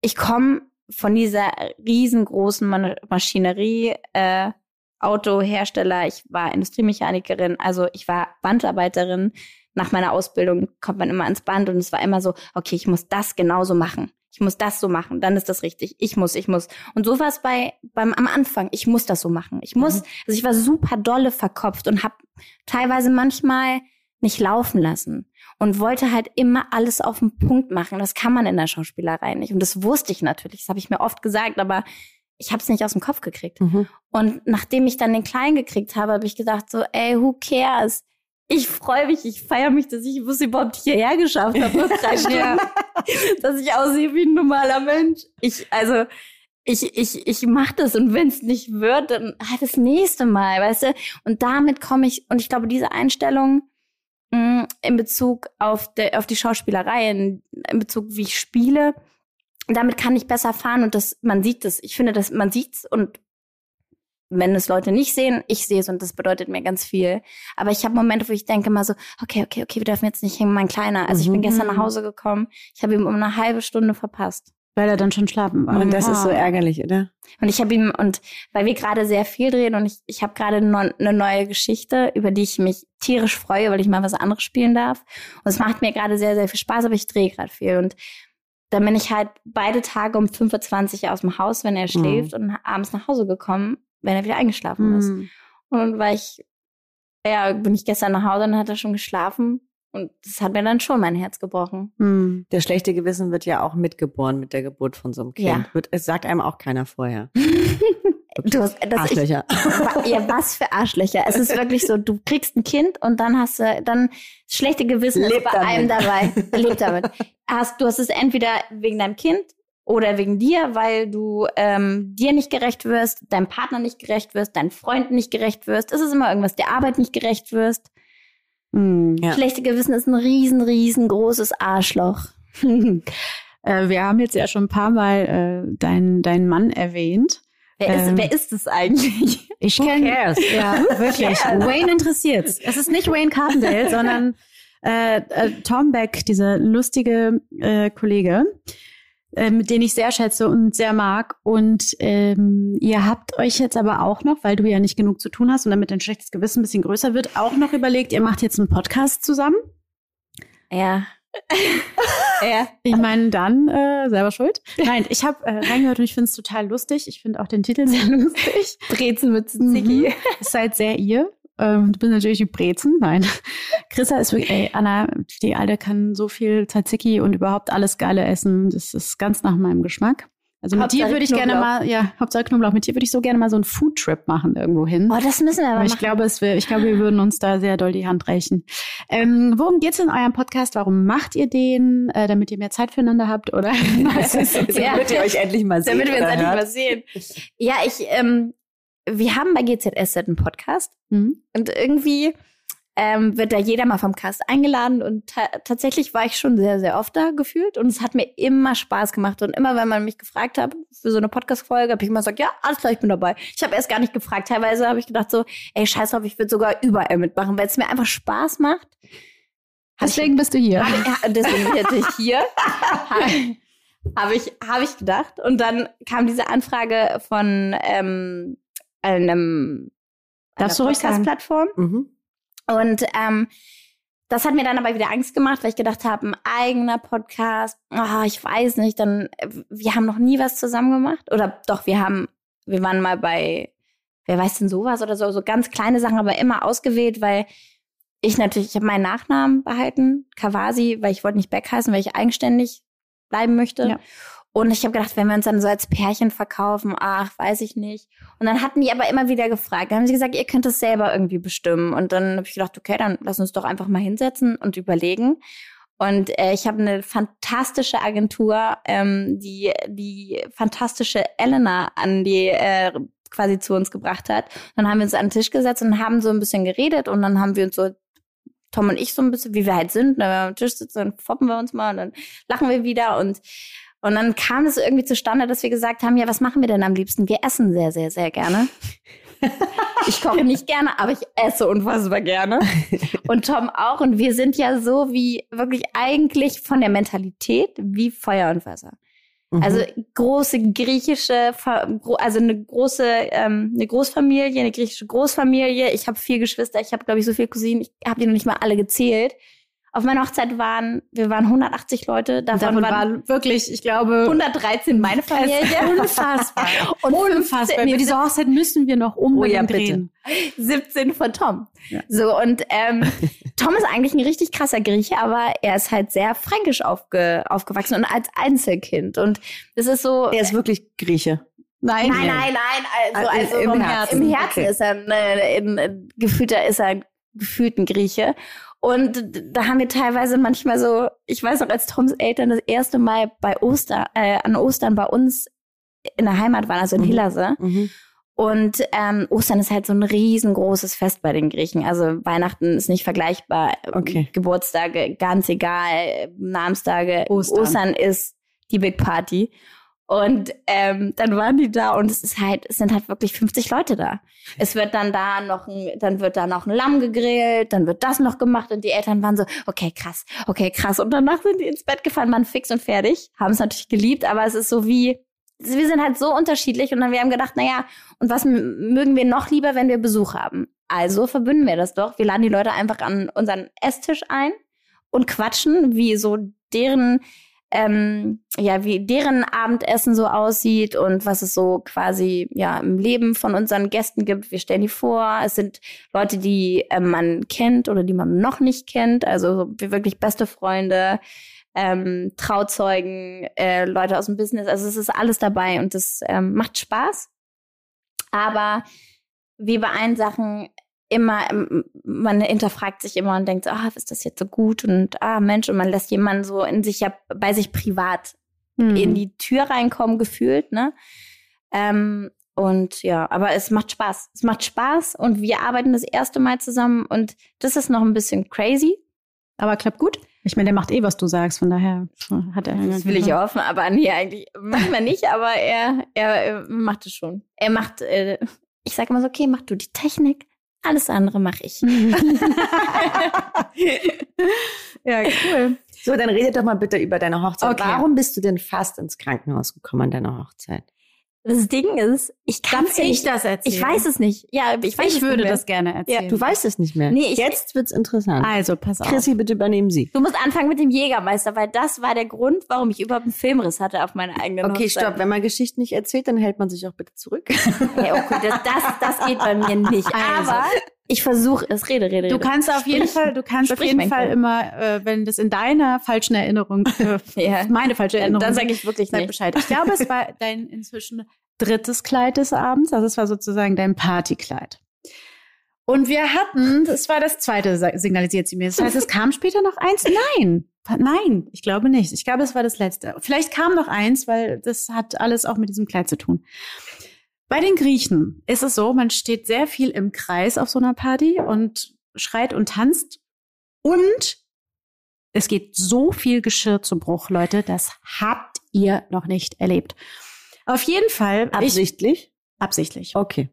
ich komme von dieser riesengroßen Maschinerie, äh, Autohersteller, ich war Industriemechanikerin, also ich war Bandarbeiterin. Nach meiner Ausbildung kommt man immer ans Band und es war immer so, okay, ich muss das genauso machen. Ich muss das so machen, dann ist das richtig. Ich muss, ich muss. Und so war es bei beim am Anfang. Ich muss das so machen. Ich muss. Mhm. Also ich war super dolle verkopft und habe teilweise manchmal nicht laufen lassen und wollte halt immer alles auf den Punkt machen. Das kann man in der Schauspielerei nicht. Und das wusste ich natürlich. Das habe ich mir oft gesagt, aber ich habe es nicht aus dem Kopf gekriegt. Mhm. Und nachdem ich dann den Kleinen gekriegt habe, habe ich gedacht so, ey, who cares? Ich freue mich, ich feiere mich, dass ich es überhaupt hierher geschafft habe. <laughs> ja. <laughs> dass ich aussehe wie ein normaler Mensch. Ich, also, ich, ich, ich mache das und wenn es nicht wird, dann halt das nächste Mal, weißt du? Und damit komme ich, und ich glaube, diese Einstellung mh, mm, in Bezug auf, de, auf die Schauspielerei, in, in Bezug, wie ich spiele, damit kann ich besser fahren und das, man sieht es. Ich finde, dass man sieht's und wenn es Leute nicht sehen, ich sehe es und das bedeutet mir ganz viel. Aber ich habe Momente, wo ich denke mal so, okay, okay, okay, wir dürfen jetzt nicht hängen, mein Kleiner. Also ich bin gestern nach mhm. Hause gekommen, ich habe ihm um eine halbe Stunde verpasst. Weil er dann schon schlafen war. Und das oh. ist so ärgerlich, oder? Und ich habe ihm, und weil wir gerade sehr viel drehen und ich, ich habe gerade eine neue Geschichte, über die ich mich tierisch freue, weil ich mal was anderes spielen darf. Und es macht mir gerade sehr, sehr viel Spaß, aber ich drehe gerade viel. Und dann bin ich halt beide Tage um 5.20 Uhr aus dem Haus, wenn er mhm. schläft, mhm. und abends nach Hause gekommen, wenn er wieder eingeschlafen mhm. ist. Und dann war ich, ja, bin ich gestern nach Hause und hat er schon geschlafen. Und das hat mir dann schon mein Herz gebrochen. Mhm. Der schlechte Gewissen wird ja auch mitgeboren mit der Geburt von so einem Kind. Ja. Wird, es sagt einem auch keiner vorher. <laughs> Du hast, das Arschlöcher. Ich, ja, was für Arschlöcher. Es ist wirklich so, du kriegst ein Kind und dann hast du, dann schlechte Gewissen Lebt ist bei damit. einem dabei. Lebt damit. Hast, du hast es entweder wegen deinem Kind oder wegen dir, weil du ähm, dir nicht gerecht wirst, deinem Partner nicht gerecht wirst, deinen Freunden nicht gerecht wirst. Es ist immer irgendwas, der Arbeit nicht gerecht wirst. Mm, ja. Schlechte Gewissen ist ein riesen, riesengroßes Arschloch. <laughs> äh, wir haben jetzt ja schon ein paar Mal äh, deinen dein Mann erwähnt. Wer ist, ähm, wer ist es eigentlich? Ich kenne, <laughs> ja, wirklich. Wayne interessiert's. Es ist nicht Wayne Cardendale, <laughs> sondern äh, äh, Tom Beck, dieser lustige äh, Kollege, mit dem ich sehr schätze und sehr mag. Und ähm, ihr habt euch jetzt aber auch noch, weil du ja nicht genug zu tun hast und damit dein schlechtes Gewissen ein bisschen größer wird, auch noch überlegt, ihr macht jetzt einen Podcast zusammen. Ja. <laughs> ja. Ich meine, dann äh, selber schuld. Nein, ich habe äh, reingehört und ich finde es total lustig. Ich finde auch den Titel sehr <laughs> lustig. Brezen mit Ziggy. Mhm. Seid sehr ihr. Ähm, du bist natürlich die Brezen. Nein. <laughs> Chrissa ist wirklich, ey, Anna, die Alte kann so viel Tzatziki und überhaupt alles Geile essen. Das ist ganz nach meinem Geschmack. Also mit Hauptsache dir würde ich Knoblauch. gerne mal, ja, Hauptsache Knoblauch, mit dir würde ich so gerne mal so einen Foodtrip machen irgendwo hin. Oh, das müssen wir aber, ich machen. glaube, es wär, ich glaube, wir würden uns da sehr doll die Hand reichen. Ähm, worum geht's in eurem Podcast? Warum macht ihr den? Äh, damit ihr mehr Zeit füreinander habt oder <laughs> damit ihr euch endlich mal sehen. Damit wir uns endlich mal sehen. Ja, ich, ähm, wir haben bei GZS einen Podcast mhm. und irgendwie ähm, wird da jeder mal vom Cast eingeladen und ta tatsächlich war ich schon sehr, sehr oft da gefühlt und es hat mir immer Spaß gemacht und immer, wenn man mich gefragt hat für so eine Podcast-Folge, habe ich immer gesagt, ja, alles klar, ich bin dabei. Ich habe erst gar nicht gefragt. Teilweise habe ich gedacht so, ey, scheiß drauf, ich würde sogar überall mitmachen, weil es mir einfach Spaß macht. Deswegen bist du hier. Ja, deswegen bin ich hier. <laughs> habe ich, hab ich gedacht. Und dann kam diese Anfrage von ähm, einem Podcast-Plattform. Mhm. Und ähm, das hat mir dann aber wieder Angst gemacht, weil ich gedacht habe, ein eigener Podcast, oh, ich weiß nicht, dann, wir haben noch nie was zusammen gemacht. Oder doch, wir haben, wir waren mal bei, wer weiß denn sowas oder so, so ganz kleine Sachen, aber immer ausgewählt, weil ich natürlich, ich habe meinen Nachnamen behalten, Kawasi, weil ich wollte nicht Beck heißen, weil ich eigenständig bleiben möchte. Ja. Und ich habe gedacht, wenn wir uns dann so als Pärchen verkaufen, ach, weiß ich nicht. Und dann hatten die aber immer wieder gefragt. Dann haben sie gesagt, ihr könnt es selber irgendwie bestimmen. Und dann habe ich gedacht, okay, dann lass uns doch einfach mal hinsetzen und überlegen. Und äh, ich habe eine fantastische Agentur, ähm, die die fantastische Elena an die äh, quasi zu uns gebracht hat. Dann haben wir uns an den Tisch gesetzt und haben so ein bisschen geredet und dann haben wir uns so Tom und ich so ein bisschen, wie wir halt sind, wenn wir am Tisch sitzen, dann foppen wir uns mal und dann lachen wir wieder und und dann kam es irgendwie zustande, dass wir gesagt haben, ja, was machen wir denn am liebsten? Wir essen sehr, sehr, sehr gerne. <laughs> Ich koche nicht gerne, aber ich esse unfassbar gerne. <laughs> Und Tom auch. Und wir sind ja so wie wirklich eigentlich von der Mentalität wie Feuer und Wasser. Mhm. Also große griechische, also eine große, ähm, eine Großfamilie, eine griechische Großfamilie. Ich habe vier Geschwister, ich habe glaube ich so viele Cousinen, ich habe die noch nicht mal alle gezählt. Auf meiner Hochzeit waren, wir waren 180 Leute, davon, Davon waren war wirklich, ich glaube, 113 meine Familie. <laughs> unfassbar. <laughs> Und unfassbar. 15 Über diese Hochzeit müssen wir noch unbedingt ja, bitte. reden. 17 von Tom. Ja. So, und ähm, Tom ist eigentlich ein richtig krasser Grieche, aber er ist halt sehr fränkisch aufge, aufgewachsen und als Einzelkind. Und es ist so. Er ist wirklich Grieche. Nein, Nein, nein, nein. Also, also im vom Herzen. Im Herzen Okay. ist er äh, in, in, gefühlter, ist er gefühlt ein Grieche. Und da haben wir teilweise manchmal so, ich weiß noch, als Toms Eltern das erste Mal bei Ostern, äh, an Ostern bei uns in der Heimat waren, also in Mhm. Hillerse. Mhm. Und ähm, Ostern ist halt so ein riesengroßes Fest bei den Griechen. Also Weihnachten ist nicht vergleichbar. Okay. Geburtstage, ganz egal. Namenstage. Ostern. Ostern ist die Big Party. Und ähm, dann waren die da und es ist halt, es sind halt wirklich 50 Leute da. Es wird dann da noch ein, dann wird da noch ein Lamm gegrillt, dann wird das noch gemacht und die Eltern waren so, okay, krass, okay, krass. Und danach sind die ins Bett gefallen, waren fix und fertig, haben es natürlich geliebt, aber es ist so wie, wir sind halt so unterschiedlich und dann wir haben gedacht, naja, und was mögen wir noch lieber, wenn wir Besuch haben? Also verbünden wir das doch. Wir laden die Leute einfach an unseren Esstisch ein und quatschen, wie so deren ähm, ja, wie deren Abendessen so aussieht und was es so quasi ja im Leben von unseren Gästen gibt. Wir stellen die vor. Es sind Leute, die äh, man kennt oder die man noch nicht kennt. Also so wir wirklich beste Freunde, ähm, Trauzeugen, äh, Leute aus dem Business. Also es ist alles dabei und das ähm, macht Spaß. Aber wie bei allen Sachen immer, man hinterfragt sich immer und denkt, so, ah, ist das jetzt so gut? Und ah, Mensch, und man lässt jemanden so in sich ja bei sich privat Hm. in die Tür reinkommen, gefühlt, ne? Ähm, und ja, aber es macht Spaß. Es macht Spaß und wir arbeiten das erste Mal zusammen und das ist noch ein bisschen crazy. Aber klappt gut. Ich meine, der macht eh, was du sagst, von daher hat er. Das will ich hoffen, aber nee, eigentlich manchmal nicht, aber er, er, äh, macht es schon. Er macht, äh, ich sage immer so, okay, mach du die Technik, alles andere mache ich. <laughs> ja, cool. So, dann redet doch mal bitte über deine Hochzeit. Okay. Warum bist du denn fast ins Krankenhaus gekommen an deiner Hochzeit? Das Ding ist, ich kann Darf ich das erzählen? Ich weiß es nicht. Ja, ich weiß Ich es würde nicht das gerne erzählen. Du weißt es nicht mehr. Nee, ich- Jetzt wird's interessant. also, pass auf. Chrissy, bitte übernehmen Sie. Du musst anfangen mit dem Jägermeister, weil das war der Grund, warum ich überhaupt einen Filmriss hatte auf meiner eigenen Okay, Hochzeit. stopp. Wenn man Geschichten nicht erzählt, dann hält man sich auch bitte zurück. Ja, okay, das, das, das geht bei mir nicht. <laughs> Also. Aber ich versuche es. Rede, rede, rede. Du kannst auf jeden. Fall, du kannst auf jeden Fall Kind. immer, äh, wenn das in deiner falschen Erinnerung, äh, <laughs> Ja. meine falsche Erinnerung, dann sage ich wirklich nicht. Bescheid. Ich glaube, es war <laughs> dein inzwischen drittes Kleid des Abends, also es war sozusagen dein Partykleid. Und wir hatten, das war das zweite, signalisiert sie mir. Das heißt, es kam <laughs> später noch eins? Nein. Nein, ich glaube nicht. Ich glaube, es war das letzte. Vielleicht kam noch eins, weil das hat alles auch mit diesem Kleid zu tun. Bei den Griechen ist es so, man steht sehr viel im Kreis auf so einer Party und schreit und tanzt. Und es geht so viel Geschirr zu Bruch, Leute. Das habt ihr noch nicht erlebt. Auf jeden Fall. Ich, Absichtlich? absichtlich. Okay.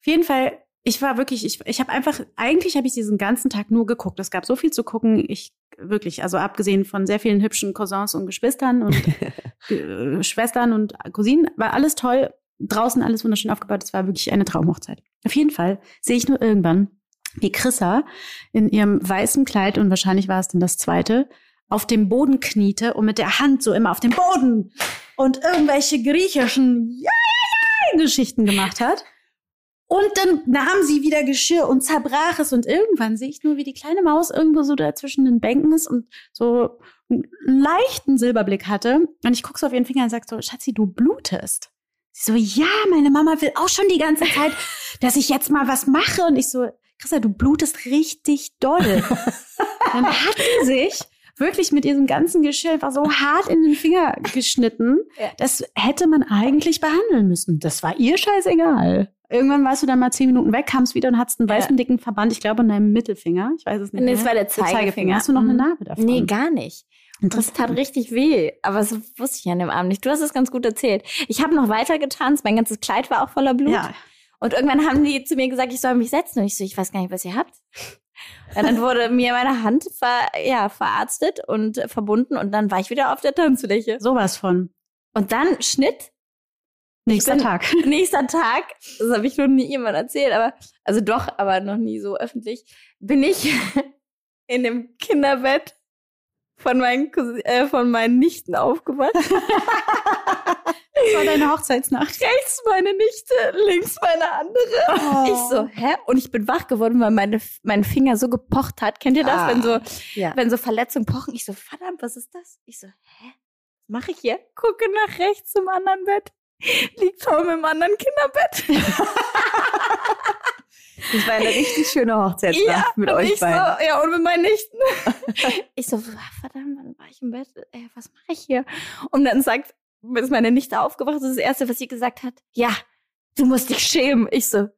Auf jeden Fall, ich war wirklich, ich, ich habe einfach, eigentlich habe ich diesen ganzen Tag nur geguckt. Es gab so viel zu gucken. Ich wirklich, also abgesehen von sehr vielen hübschen Cousins und Geschwistern und <laughs> Schwestern und Cousinen, war alles toll. Draußen alles wunderschön aufgebaut. Es war wirklich eine Traumhochzeit. Auf jeden Fall sehe ich nur irgendwann, wie Chrissa in ihrem weißen Kleid, und wahrscheinlich war es dann das zweite, auf dem Boden kniete und mit der Hand so immer auf dem Boden und irgendwelche griechischen Geschichten gemacht hat. Und dann nahm sie wieder Geschirr und zerbrach es. Und irgendwann sehe ich nur, wie die kleine Maus irgendwo so da zwischen den Bänken ist und so einen leichten Silberblick hatte. Und ich gucke so auf ihren Finger und sage so, Schatzi, du blutest. Sie so, ja, meine Mama will auch schon die ganze Zeit, dass ich jetzt mal was mache. Und ich so, Christa, du blutest richtig doll. dann hat sie sich wirklich mit diesem ganzen Geschirr einfach so hart in den Finger geschnitten. Ja. Das hätte man eigentlich behandeln müssen. Das war ihr scheißegal. Irgendwann warst du dann mal zehn Minuten weg, kamst wieder und hattest einen weißen dicken Verband, ich glaube, an deinem Mittelfinger. Ich weiß es nicht Nee, es war der Zeigefinger. Hast du noch eine Mhm. Narbe davon? Nee, gar nicht. Und das tat richtig weh. Aber das wusste ich an dem Abend nicht. Du hast es ganz gut erzählt. Ich habe noch weiter getanzt. Mein ganzes Kleid war auch voller Blut. Ja. Und irgendwann haben die zu mir gesagt, ich soll mich setzen. Und ich so, ich weiß gar nicht, was ihr habt. Und dann wurde mir meine Hand ver, ja, verarztet und verbunden und dann war ich wieder auf der Tanzfläche. Sowas von. Und dann Schnitt. Nächster bin- Tag. <laughs> Nächster Tag, das habe ich noch nie jemand erzählt, aber also doch, aber noch nie so öffentlich, bin ich <laughs> in dem Kinderbett von meinen, äh, von meinen Nichten aufgewacht. <laughs> Das war deine Hochzeitsnacht. Rechts meine Nichte, links meine andere. Ich so, hä? Und ich bin wach geworden, weil meine, mein Finger so gepocht hat. Kennt ihr das, Ah. wenn so, Ja. wenn so Verletzungen pochen? Ich so, verdammt, was ist das? Ich so, hä? Was mache ich hier? Gucke nach rechts zum anderen Bett. Liegt Tom im anderen Kinderbett. <laughs> Das war eine richtig schöne Hochzeitsnacht mit und euch ich so, beiden. ja, und mit meinen Nichten. <laughs> ich so, verdammt, wann war ich im Bett? Ey, was mache ich hier? Und dann sagt, ist meine Nichte aufgewacht, das ist das Erste, was sie gesagt hat. Ja, du musst dich schämen. Ich so,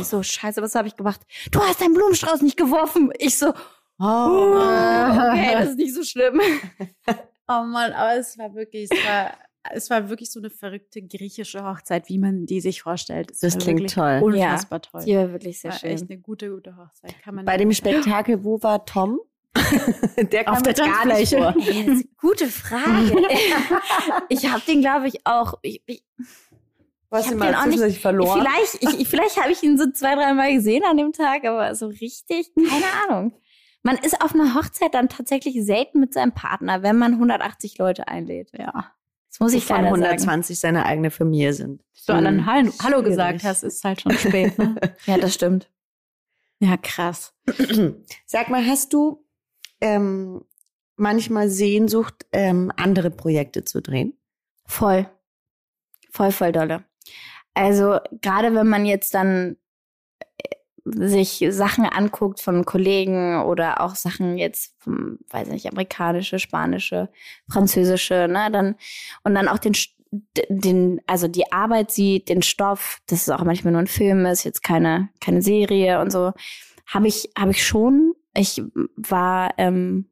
ich so, scheiße, was habe ich gemacht? Du hast deinen Blumenstrauß nicht geworfen. Ich so, Oh, okay, das ist nicht so schlimm. <laughs> Oh Mann, aber es war wirklich, es war, es war wirklich so eine verrückte griechische Hochzeit, wie man die sich vorstellt. Es Das klingt toll. Unfassbar toll. Die war wirklich sehr war schön. echt eine gute, gute Hochzeit. Kann man Bei dem Spektakel, wo war Tom? <laughs> Der Auf der gar nicht vor. <laughs> Ja, gute Frage. <laughs> ich habe den, glaube ich, auch. Ich, ich, Was Ich hab mal den auch nicht- verloren? Vielleicht, ich, ich- vielleicht habe ich ihn so zwei, dreimal gesehen an dem Tag, aber so richtig, keine Ahnung. Man ist auf einer Hochzeit dann tatsächlich selten mit seinem Partner, wenn man 180 Leute einlädt. Ja. Das muss ich von leider sagen. 120 seine eigene Familie sind. Bis du allen Hallo, Hallo Schwierig. gesagt hast, ist halt schon spät. Ne? <laughs> Ja, das stimmt. ja, krass. <clears throat> Sag mal, hast du ähm, manchmal Sehnsucht, ähm, andere Projekte zu drehen? Voll. Voll, voll dolle. Also, gerade wenn man jetzt dann sich Sachen anguckt von Kollegen oder auch Sachen jetzt vom, weiß nicht, amerikanische, spanische, französische, ne, dann, und dann auch den, den, also die Arbeit sieht, den Stoff, dass es auch manchmal nur ein Film ist, jetzt keine, keine Serie und so, habe ich, habe ich schon. Ich war, ähm,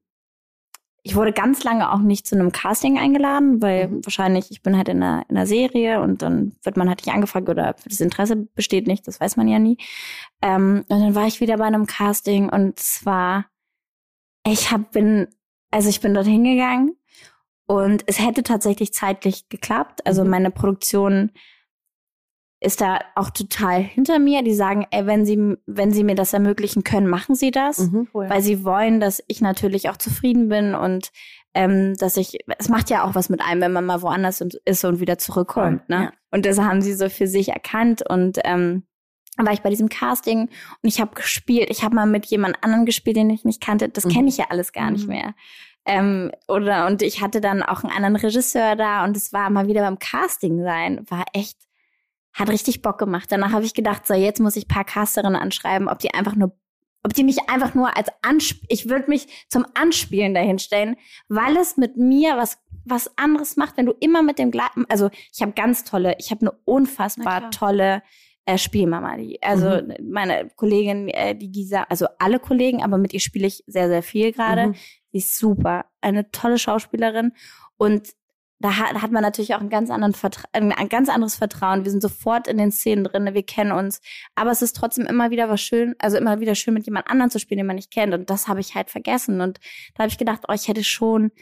ich wurde ganz lange auch nicht zu einem Casting eingeladen, weil Mhm. wahrscheinlich, ich bin halt in einer, in einer Serie und dann wird man halt nicht angefragt oder das Interesse besteht nicht, das weiß man ja nie. Ähm, und dann war ich wieder bei einem Casting und zwar, ich hab, bin, also ich bin dort hingegangen und es hätte tatsächlich zeitlich geklappt. Also Mhm. meine Produktion ist da auch total hinter mir. Die sagen, ey, wenn sie, wenn sie mir das ermöglichen können, machen sie das Mhm. weil sie wollen, dass ich natürlich auch zufrieden bin und ähm, dass ich, es macht ja auch was mit einem, wenn man mal woanders ist und wieder zurückkommt, Voll, ne? ja. Und das haben sie so für sich erkannt und ähm, war ich bei diesem Casting und ich habe gespielt. Ich habe mal mit jemand anderem gespielt, den ich nicht kannte. Das Mhm. kenne ich ja alles gar nicht Mhm. mehr. Ähm, oder und ich hatte dann auch einen anderen Regisseur da und es war mal wieder beim Casting sein. War echt, hat richtig Bock gemacht. Danach habe ich gedacht, so jetzt muss ich paar Casterinnen anschreiben, ob die einfach nur, ob die mich einfach nur als Ansp ich würde mich zum Anspielen dahinstellen, weil es mit mir was was anderes macht, wenn du immer mit dem gleichen, also ich habe ganz tolle, ich habe eine unfassbar tolle äh, Spielmama, die, also meine Kollegin, äh, die Gisa, also alle Kollegen, aber mit ihr spiele ich sehr, sehr viel gerade. Mhm. Sie ist super, eine tolle Schauspielerin und da hat, da hat man natürlich auch ein ganz, anderen Vertra ein, ganz anderes Vertrauen. Wir sind sofort in den Szenen drin, wir kennen uns. Aber es ist trotzdem immer wieder was schön, also immer wieder schön, mit jemand anderem zu spielen, den man nicht kennt. Und das habe ich halt vergessen. Und da habe ich gedacht, oh, ich hätte schon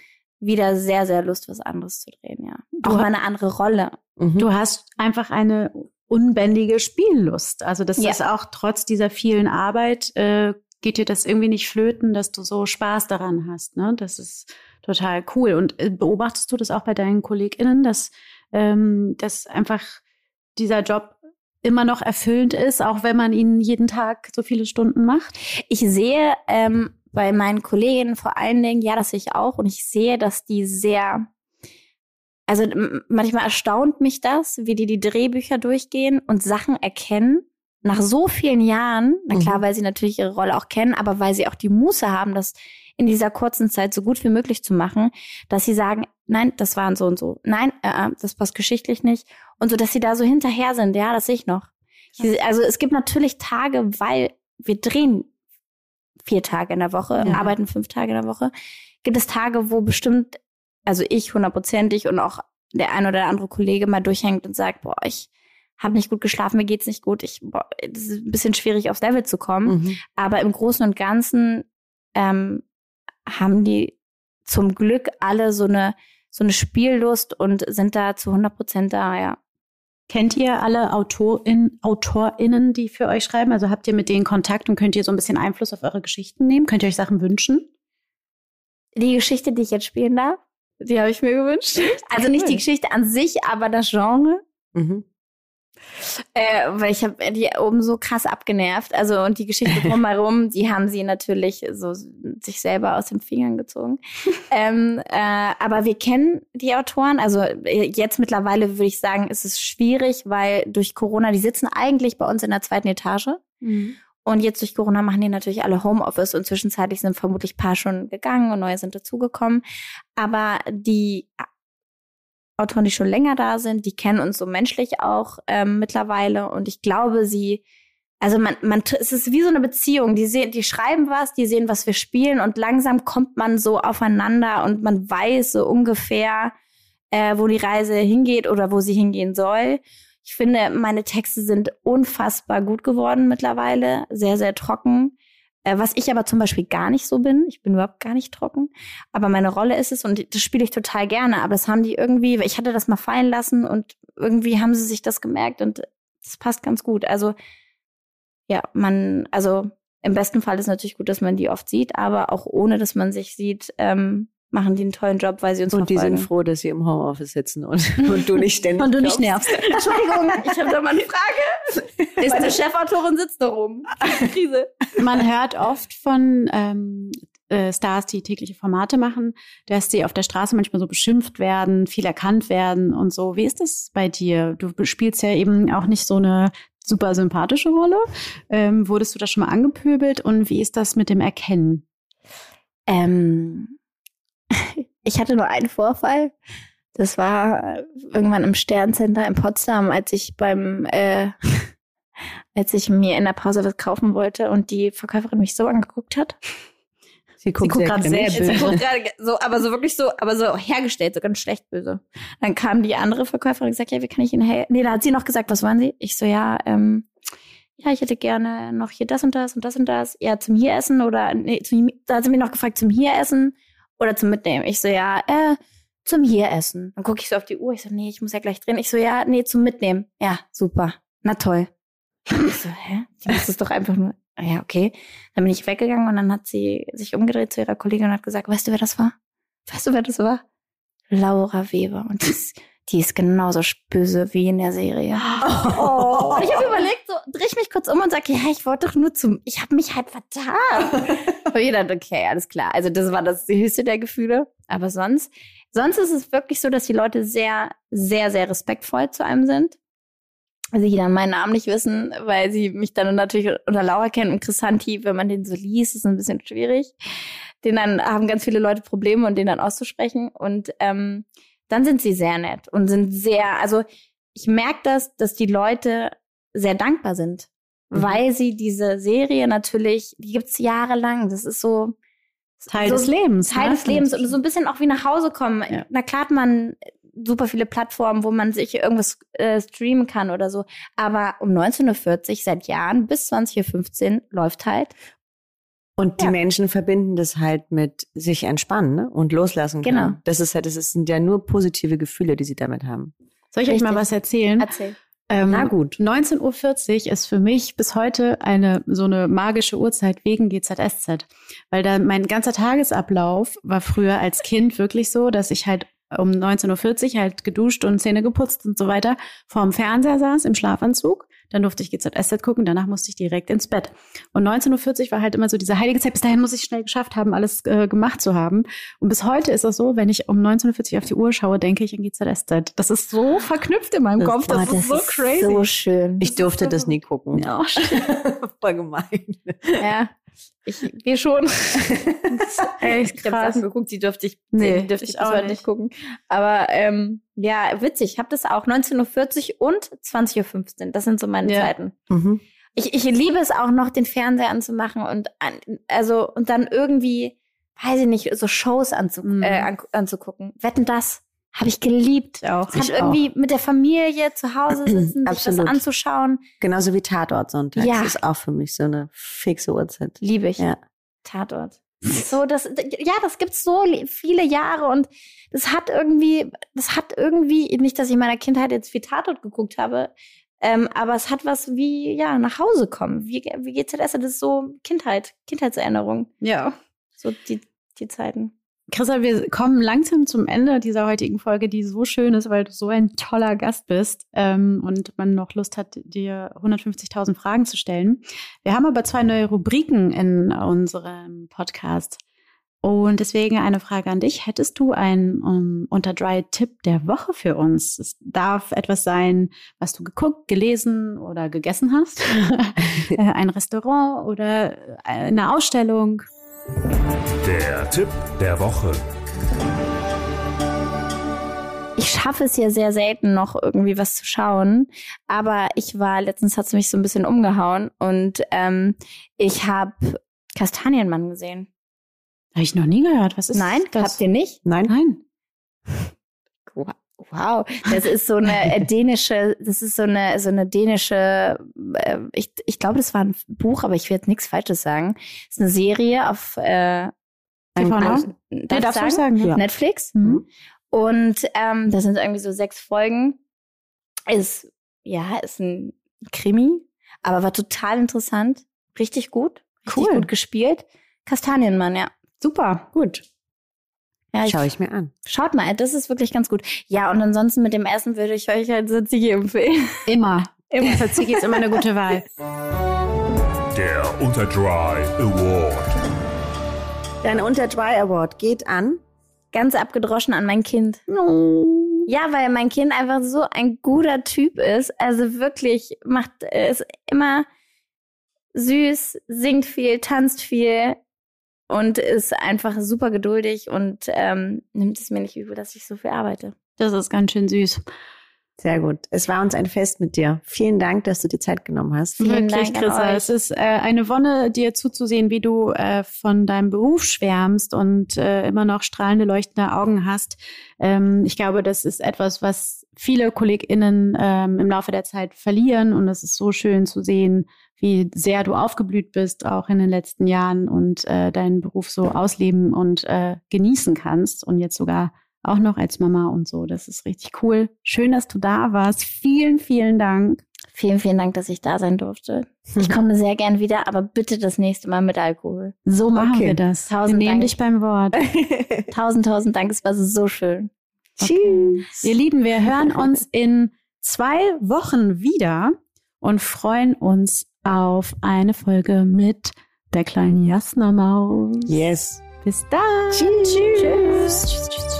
wieder sehr, sehr Lust, was anderes zu drehen, ja. Du Auch mal eine andere Rolle. Mhm. Du hast einfach eine unbändige Spiellust. Also das Ja. ist auch trotz dieser vielen Arbeit, äh, geht dir das irgendwie nicht flöten, dass du so Spaß daran hast. Ne? Das ist total cool. Und äh, beobachtest du das auch bei deinen KollegInnen, dass, ähm, dass einfach dieser Job immer noch erfüllend ist, auch wenn man ihn jeden Tag so viele Stunden macht? Ich sehe ähm, bei meinen Kolleginnen vor allen Dingen, ja, das sehe ich auch, und ich sehe, dass die sehr, also manchmal erstaunt mich das, wie die die Drehbücher durchgehen und Sachen erkennen. Nach so vielen Jahren, na klar, Mhm. weil sie natürlich ihre Rolle auch kennen, aber weil sie auch die Muße haben, das in dieser kurzen Zeit so gut wie möglich zu machen, dass sie sagen, nein, das waren so und so, nein, äh, äh, das passt geschichtlich nicht und so, dass sie da so hinterher sind, ja, das sehe ich noch. Ich, also es gibt natürlich Tage, weil wir drehen vier Tage in der Woche, Ja. arbeiten fünf Tage in der Woche, gibt es Tage, wo bestimmt, also ich hundertprozentig und auch der ein oder andere Kollege mal durchhängt und sagt, boah, ich habe nicht gut geschlafen, mir geht's nicht gut. Ich, boah, das ist ein bisschen schwierig aufs Level zu kommen. Mhm. Aber im Großen und Ganzen ähm, haben die zum Glück alle so eine so eine Spiellust und sind da zu 100 Prozent da, ja. Kennt ihr alle Autorin, AutorInnen, die für euch schreiben? Also habt ihr mit denen Kontakt und könnt ihr so ein bisschen Einfluss auf eure Geschichten nehmen? Könnt ihr euch Sachen wünschen? Die Geschichte, die ich jetzt spielen darf, die habe ich mir gewünscht. Also nicht die Geschichte an sich, aber das Genre. Mhm. Äh, weil ich habe die oben so krass abgenervt. Also und die Geschichte <laughs> drumherum, die haben sie natürlich so sich selber aus den Fingern gezogen. <laughs> ähm, äh, aber wir kennen die Autoren. Also äh, jetzt mittlerweile würde ich sagen, ist es schwierig, weil durch Corona, die sitzen eigentlich bei uns in der zweiten Etage. Und jetzt durch Corona machen die natürlich alle Homeoffice und zwischenzeitlich sind vermutlich paar schon gegangen und neue sind dazugekommen. Aber die Autoren, die schon länger da sind, die kennen uns so menschlich auch ähm, mittlerweile und ich glaube, sie, also man, man, es ist wie so eine Beziehung. Die sehen, die schreiben was, die sehen, was wir spielen und langsam kommt man so aufeinander und man weiß so ungefähr, äh, wo die Reise hingeht oder wo sie hingehen soll. Ich finde, meine Texte sind unfassbar gut geworden mittlerweile, sehr, sehr trocken. Äh, was ich aber zum Beispiel gar nicht so bin. Ich bin überhaupt gar nicht trocken. Aber meine Rolle ist es und das spiele ich total gerne. Aber das haben die irgendwie, ich hatte das mal fallen lassen und irgendwie haben sie sich das gemerkt und das passt ganz gut. Also, ja, man, also im besten Fall ist natürlich gut, dass man die oft sieht, aber auch ohne, dass man sich sieht, ähm, machen die einen tollen Job, weil sie uns Und die verfolgen. sind froh, dass sie im Homeoffice sitzen und, <laughs> und du nicht ständig. Und du nicht nervst. <laughs> Entschuldigung, ich habe da mal eine Frage. <laughs> Meine Chefautorin sitzt da rum. Krise. Man hört oft von ähm, äh, Stars, die tägliche Formate machen, dass die auf der Straße manchmal so beschimpft werden, viel erkannt werden und so. Wie ist das bei dir? Du spielst ja eben auch nicht so eine super sympathische Rolle. Ähm, wurdest du da schon mal angepöbelt und wie ist das mit dem Erkennen? Ähm, <laughs> ich hatte nur einen Vorfall. Das war irgendwann im Sterncenter in Potsdam, als ich beim, äh, <laughs> als ich mir in der Pause was kaufen wollte und die Verkäuferin mich so angeguckt hat. Sie guckt, guckt sehr grad sehr böse. Sie guckt gerade so, aber so wirklich so, aber so hergestellt, so ganz schlecht böse. Dann kam die andere Verkäuferin und gesagt, ja, wie kann ich Ihnen helfen? Nee, da hat sie noch gesagt, was wollen Sie? Ich so, ja, ähm, ja, ich hätte gerne noch hier das und das und das und das. Ja, zum hier essen oder, nee, zum, da hat sie mich noch gefragt, zum hier essen oder zum Mitnehmen. Ich so, ja, äh, zum hier essen. Dann gucke ich so auf die Uhr. Ich so, nee, ich muss ja gleich drehen. Ich so, ja, nee, zum Mitnehmen. Ja, super. Na toll. <laughs> Ich so, hä? Muss es doch einfach nur. Ah Ja, okay. Dann bin ich weggegangen und dann hat sie sich umgedreht zu ihrer Kollegin und hat gesagt, weißt du, wer das war? Weißt du, wer das war? Laura Weber. Und ist, die ist genauso böse wie in der Serie. Oh. Und ich habe überlegt, so drehe ich mich kurz um und sage, ja, ich wollte doch nur zum, ich habe mich halt vertan. <laughs> und ich dachte, okay, alles klar. Also das war das höchste der Gefühle. Aber sonst, sonst ist es wirklich so, dass die Leute sehr, sehr, sehr respektvoll zu einem sind. Also die dann meinen Namen nicht wissen, weil sie mich dann natürlich unter Laura kennen und Chrisanti, wenn man den so liest, ist ein bisschen schwierig. Den dann haben ganz viele Leute Probleme und den dann auszusprechen. Und ähm, dann sind sie sehr nett und sind sehr, also ich merke das, dass die Leute sehr dankbar sind, Mhm. weil sie diese Serie natürlich, die gibt's jahrelang. Das ist so Teil so, des Lebens. Teil ne? des Lebens und so ein bisschen auch wie nach Hause kommen. Ja. Na klar hat man super viele Plattformen, wo man sich irgendwas äh, streamen kann oder so. Aber um 19.40 Uhr seit Jahren bis 20.15 Uhr läuft halt. Und die Ja. Menschen verbinden das halt mit sich entspannen ne? und loslassen können. Genau. Das ist halt, das sind ja nur positive Gefühle, die sie damit haben. Soll ich euch mal Richtig. was erzählen? Erzähl. Ähm, Na gut. 19.40 Uhr ist für mich bis heute eine so eine magische Uhrzeit wegen GZSZ. Weil da mein ganzer Tagesablauf war früher als Kind wirklich so, dass ich halt um 19.40 Uhr halt geduscht und Zähne geputzt und so weiter vorm Fernseher saß im Schlafanzug. Dann durfte ich GZSZ gucken, danach musste ich direkt ins Bett. Und 19.40 Uhr war halt immer so diese heilige Zeit. Bis dahin muss ich schnell geschafft haben, alles äh, gemacht zu haben. Und bis heute ist das so, wenn ich um 19.40 Uhr auf die Uhr schaue, denke ich an GZSZ. Das ist so verknüpft in meinem Das- Kopf. Das, oh, ist so crazy. So schön. Ich durfte das nie gucken. Ja, <laughs> Voll gemein. Ja, ich, wir schon. <laughs> echt Ich habe krass. Sachen geguckt, die durfte ich, Nee, die dürfte ich ich auch heute nicht. nicht gucken. Aber ähm, ja, witzig. Ich habe das auch 19.40 Uhr und 20.15 Uhr. Das sind so meine Ja. Zeiten. Mhm. Ich, ich liebe es auch noch, den Fernseher anzumachen und an, also und dann irgendwie, weiß ich nicht, so Shows anzu, Mhm. äh, an, anzugucken. Wetten das? Habe ich geliebt. Auch. Es hat Ich irgendwie mit der Familie zu Hause sitzen, sich das anzuschauen. Genauso wie Tatort sonntags. Ja. ist auch für mich so eine fixe Uhrzeit. Liebe ich. Ja. Tatort. So, das, ja, das gibt's so viele Jahre und das hat irgendwie, das hat irgendwie, nicht, dass ich in meiner Kindheit jetzt viel Tatort geguckt habe, ähm, aber es hat was wie, ja, nach Hause kommen. Wie, wie GZS, das ist so Kindheit, Kindheitserinnerung. Ja. So die, die Zeiten. Christa, wir kommen langsam zum Ende dieser heutigen Folge, die so schön ist, weil du so ein toller Gast bist ähm, und man noch Lust hat, dir 150.000 Fragen zu stellen. Wir haben aber zwei neue Rubriken in unserem Podcast. Und deswegen eine Frage an dich. Hättest du einen um, unter Dry Tipp der Woche für uns? Es darf etwas sein, was du geguckt, gelesen oder gegessen hast. <laughs> Äh, ein Restaurant oder eine Ausstellung. Der Tipp der Woche. Ich schaffe es ja sehr selten noch irgendwie was zu schauen, aber ich war, letztens hat es mich so ein bisschen umgehauen und ähm, ich habe Kastanienmann gesehen. Habe ich noch nie gehört. Was ist Nein, das? habt ihr nicht? Nein? Nein. Wow, das ist so eine äh, dänische, das ist so eine so eine dänische, äh, ich, ich glaube, das war ein Buch, aber ich will jetzt nichts Falsches sagen. Das ist eine Serie auf äh, TV ein- Now? darf Ja, ich darfst du sagen, ja. Netflix. Mhm. Und ähm, das sind irgendwie so sechs Folgen. Ist, ja, ist ein Krimi, aber war total interessant. Richtig gut. Richtig Cool. gut gespielt. Kastanienmann, ja. Super, gut. ja Schaue ich mir an. Schaut mal, das ist wirklich ganz gut. Ja, und ansonsten mit dem Essen würde ich euch halt Tzatziki empfehlen. Immer. <laughs> Immer. Tzatziki ist immer eine gute Wahl. Der Unter Dry Award. Dein Unter Dry Award geht an. Ganz abgedroschen an mein Kind. Ja, weil mein Kind einfach so ein guter Typ ist. Also wirklich macht, äh, ist immer süß, singt viel, tanzt viel und ist einfach super geduldig und ähm, nimmt es mir nicht übel, dass ich so viel arbeite. Das ist ganz schön süß. Sehr gut. Es war uns ein Fest mit dir. Vielen Dank, dass du dir Zeit genommen hast. Vielen Wirklich, Dank an Chrissa. Es ist äh, eine Wonne, dir zuzusehen, wie du äh, von deinem Beruf schwärmst und äh, immer noch strahlende, leuchtende Augen hast. Ähm, ich glaube, das ist etwas, was viele KollegInnen ähm, im Laufe der Zeit verlieren. Und es ist so schön zu sehen, wie sehr du aufgeblüht bist, auch in den letzten Jahren und äh, deinen Beruf so ausleben und äh, genießen kannst. Und jetzt sogar auch noch als Mama und so. Das ist richtig cool. Schön, dass du da warst. Vielen, vielen Dank. Vielen, vielen Dank, dass ich da sein durfte. Ich <laughs> komme sehr gern wieder, aber bitte das nächste Mal mit Alkohol. So machen Okay. wir das. Tausend wir nehmen Dank. dich beim Wort. <laughs> Tausend, tausend Dank, es war so schön. Tschüss. Ihr Lieben, wir hören uns in zwei Wochen wieder und freuen uns auf eine Folge mit der kleinen Jasna-Maus. Yes. Bis dann. Tschüss. Tschüss. Tschüss. Tschüss.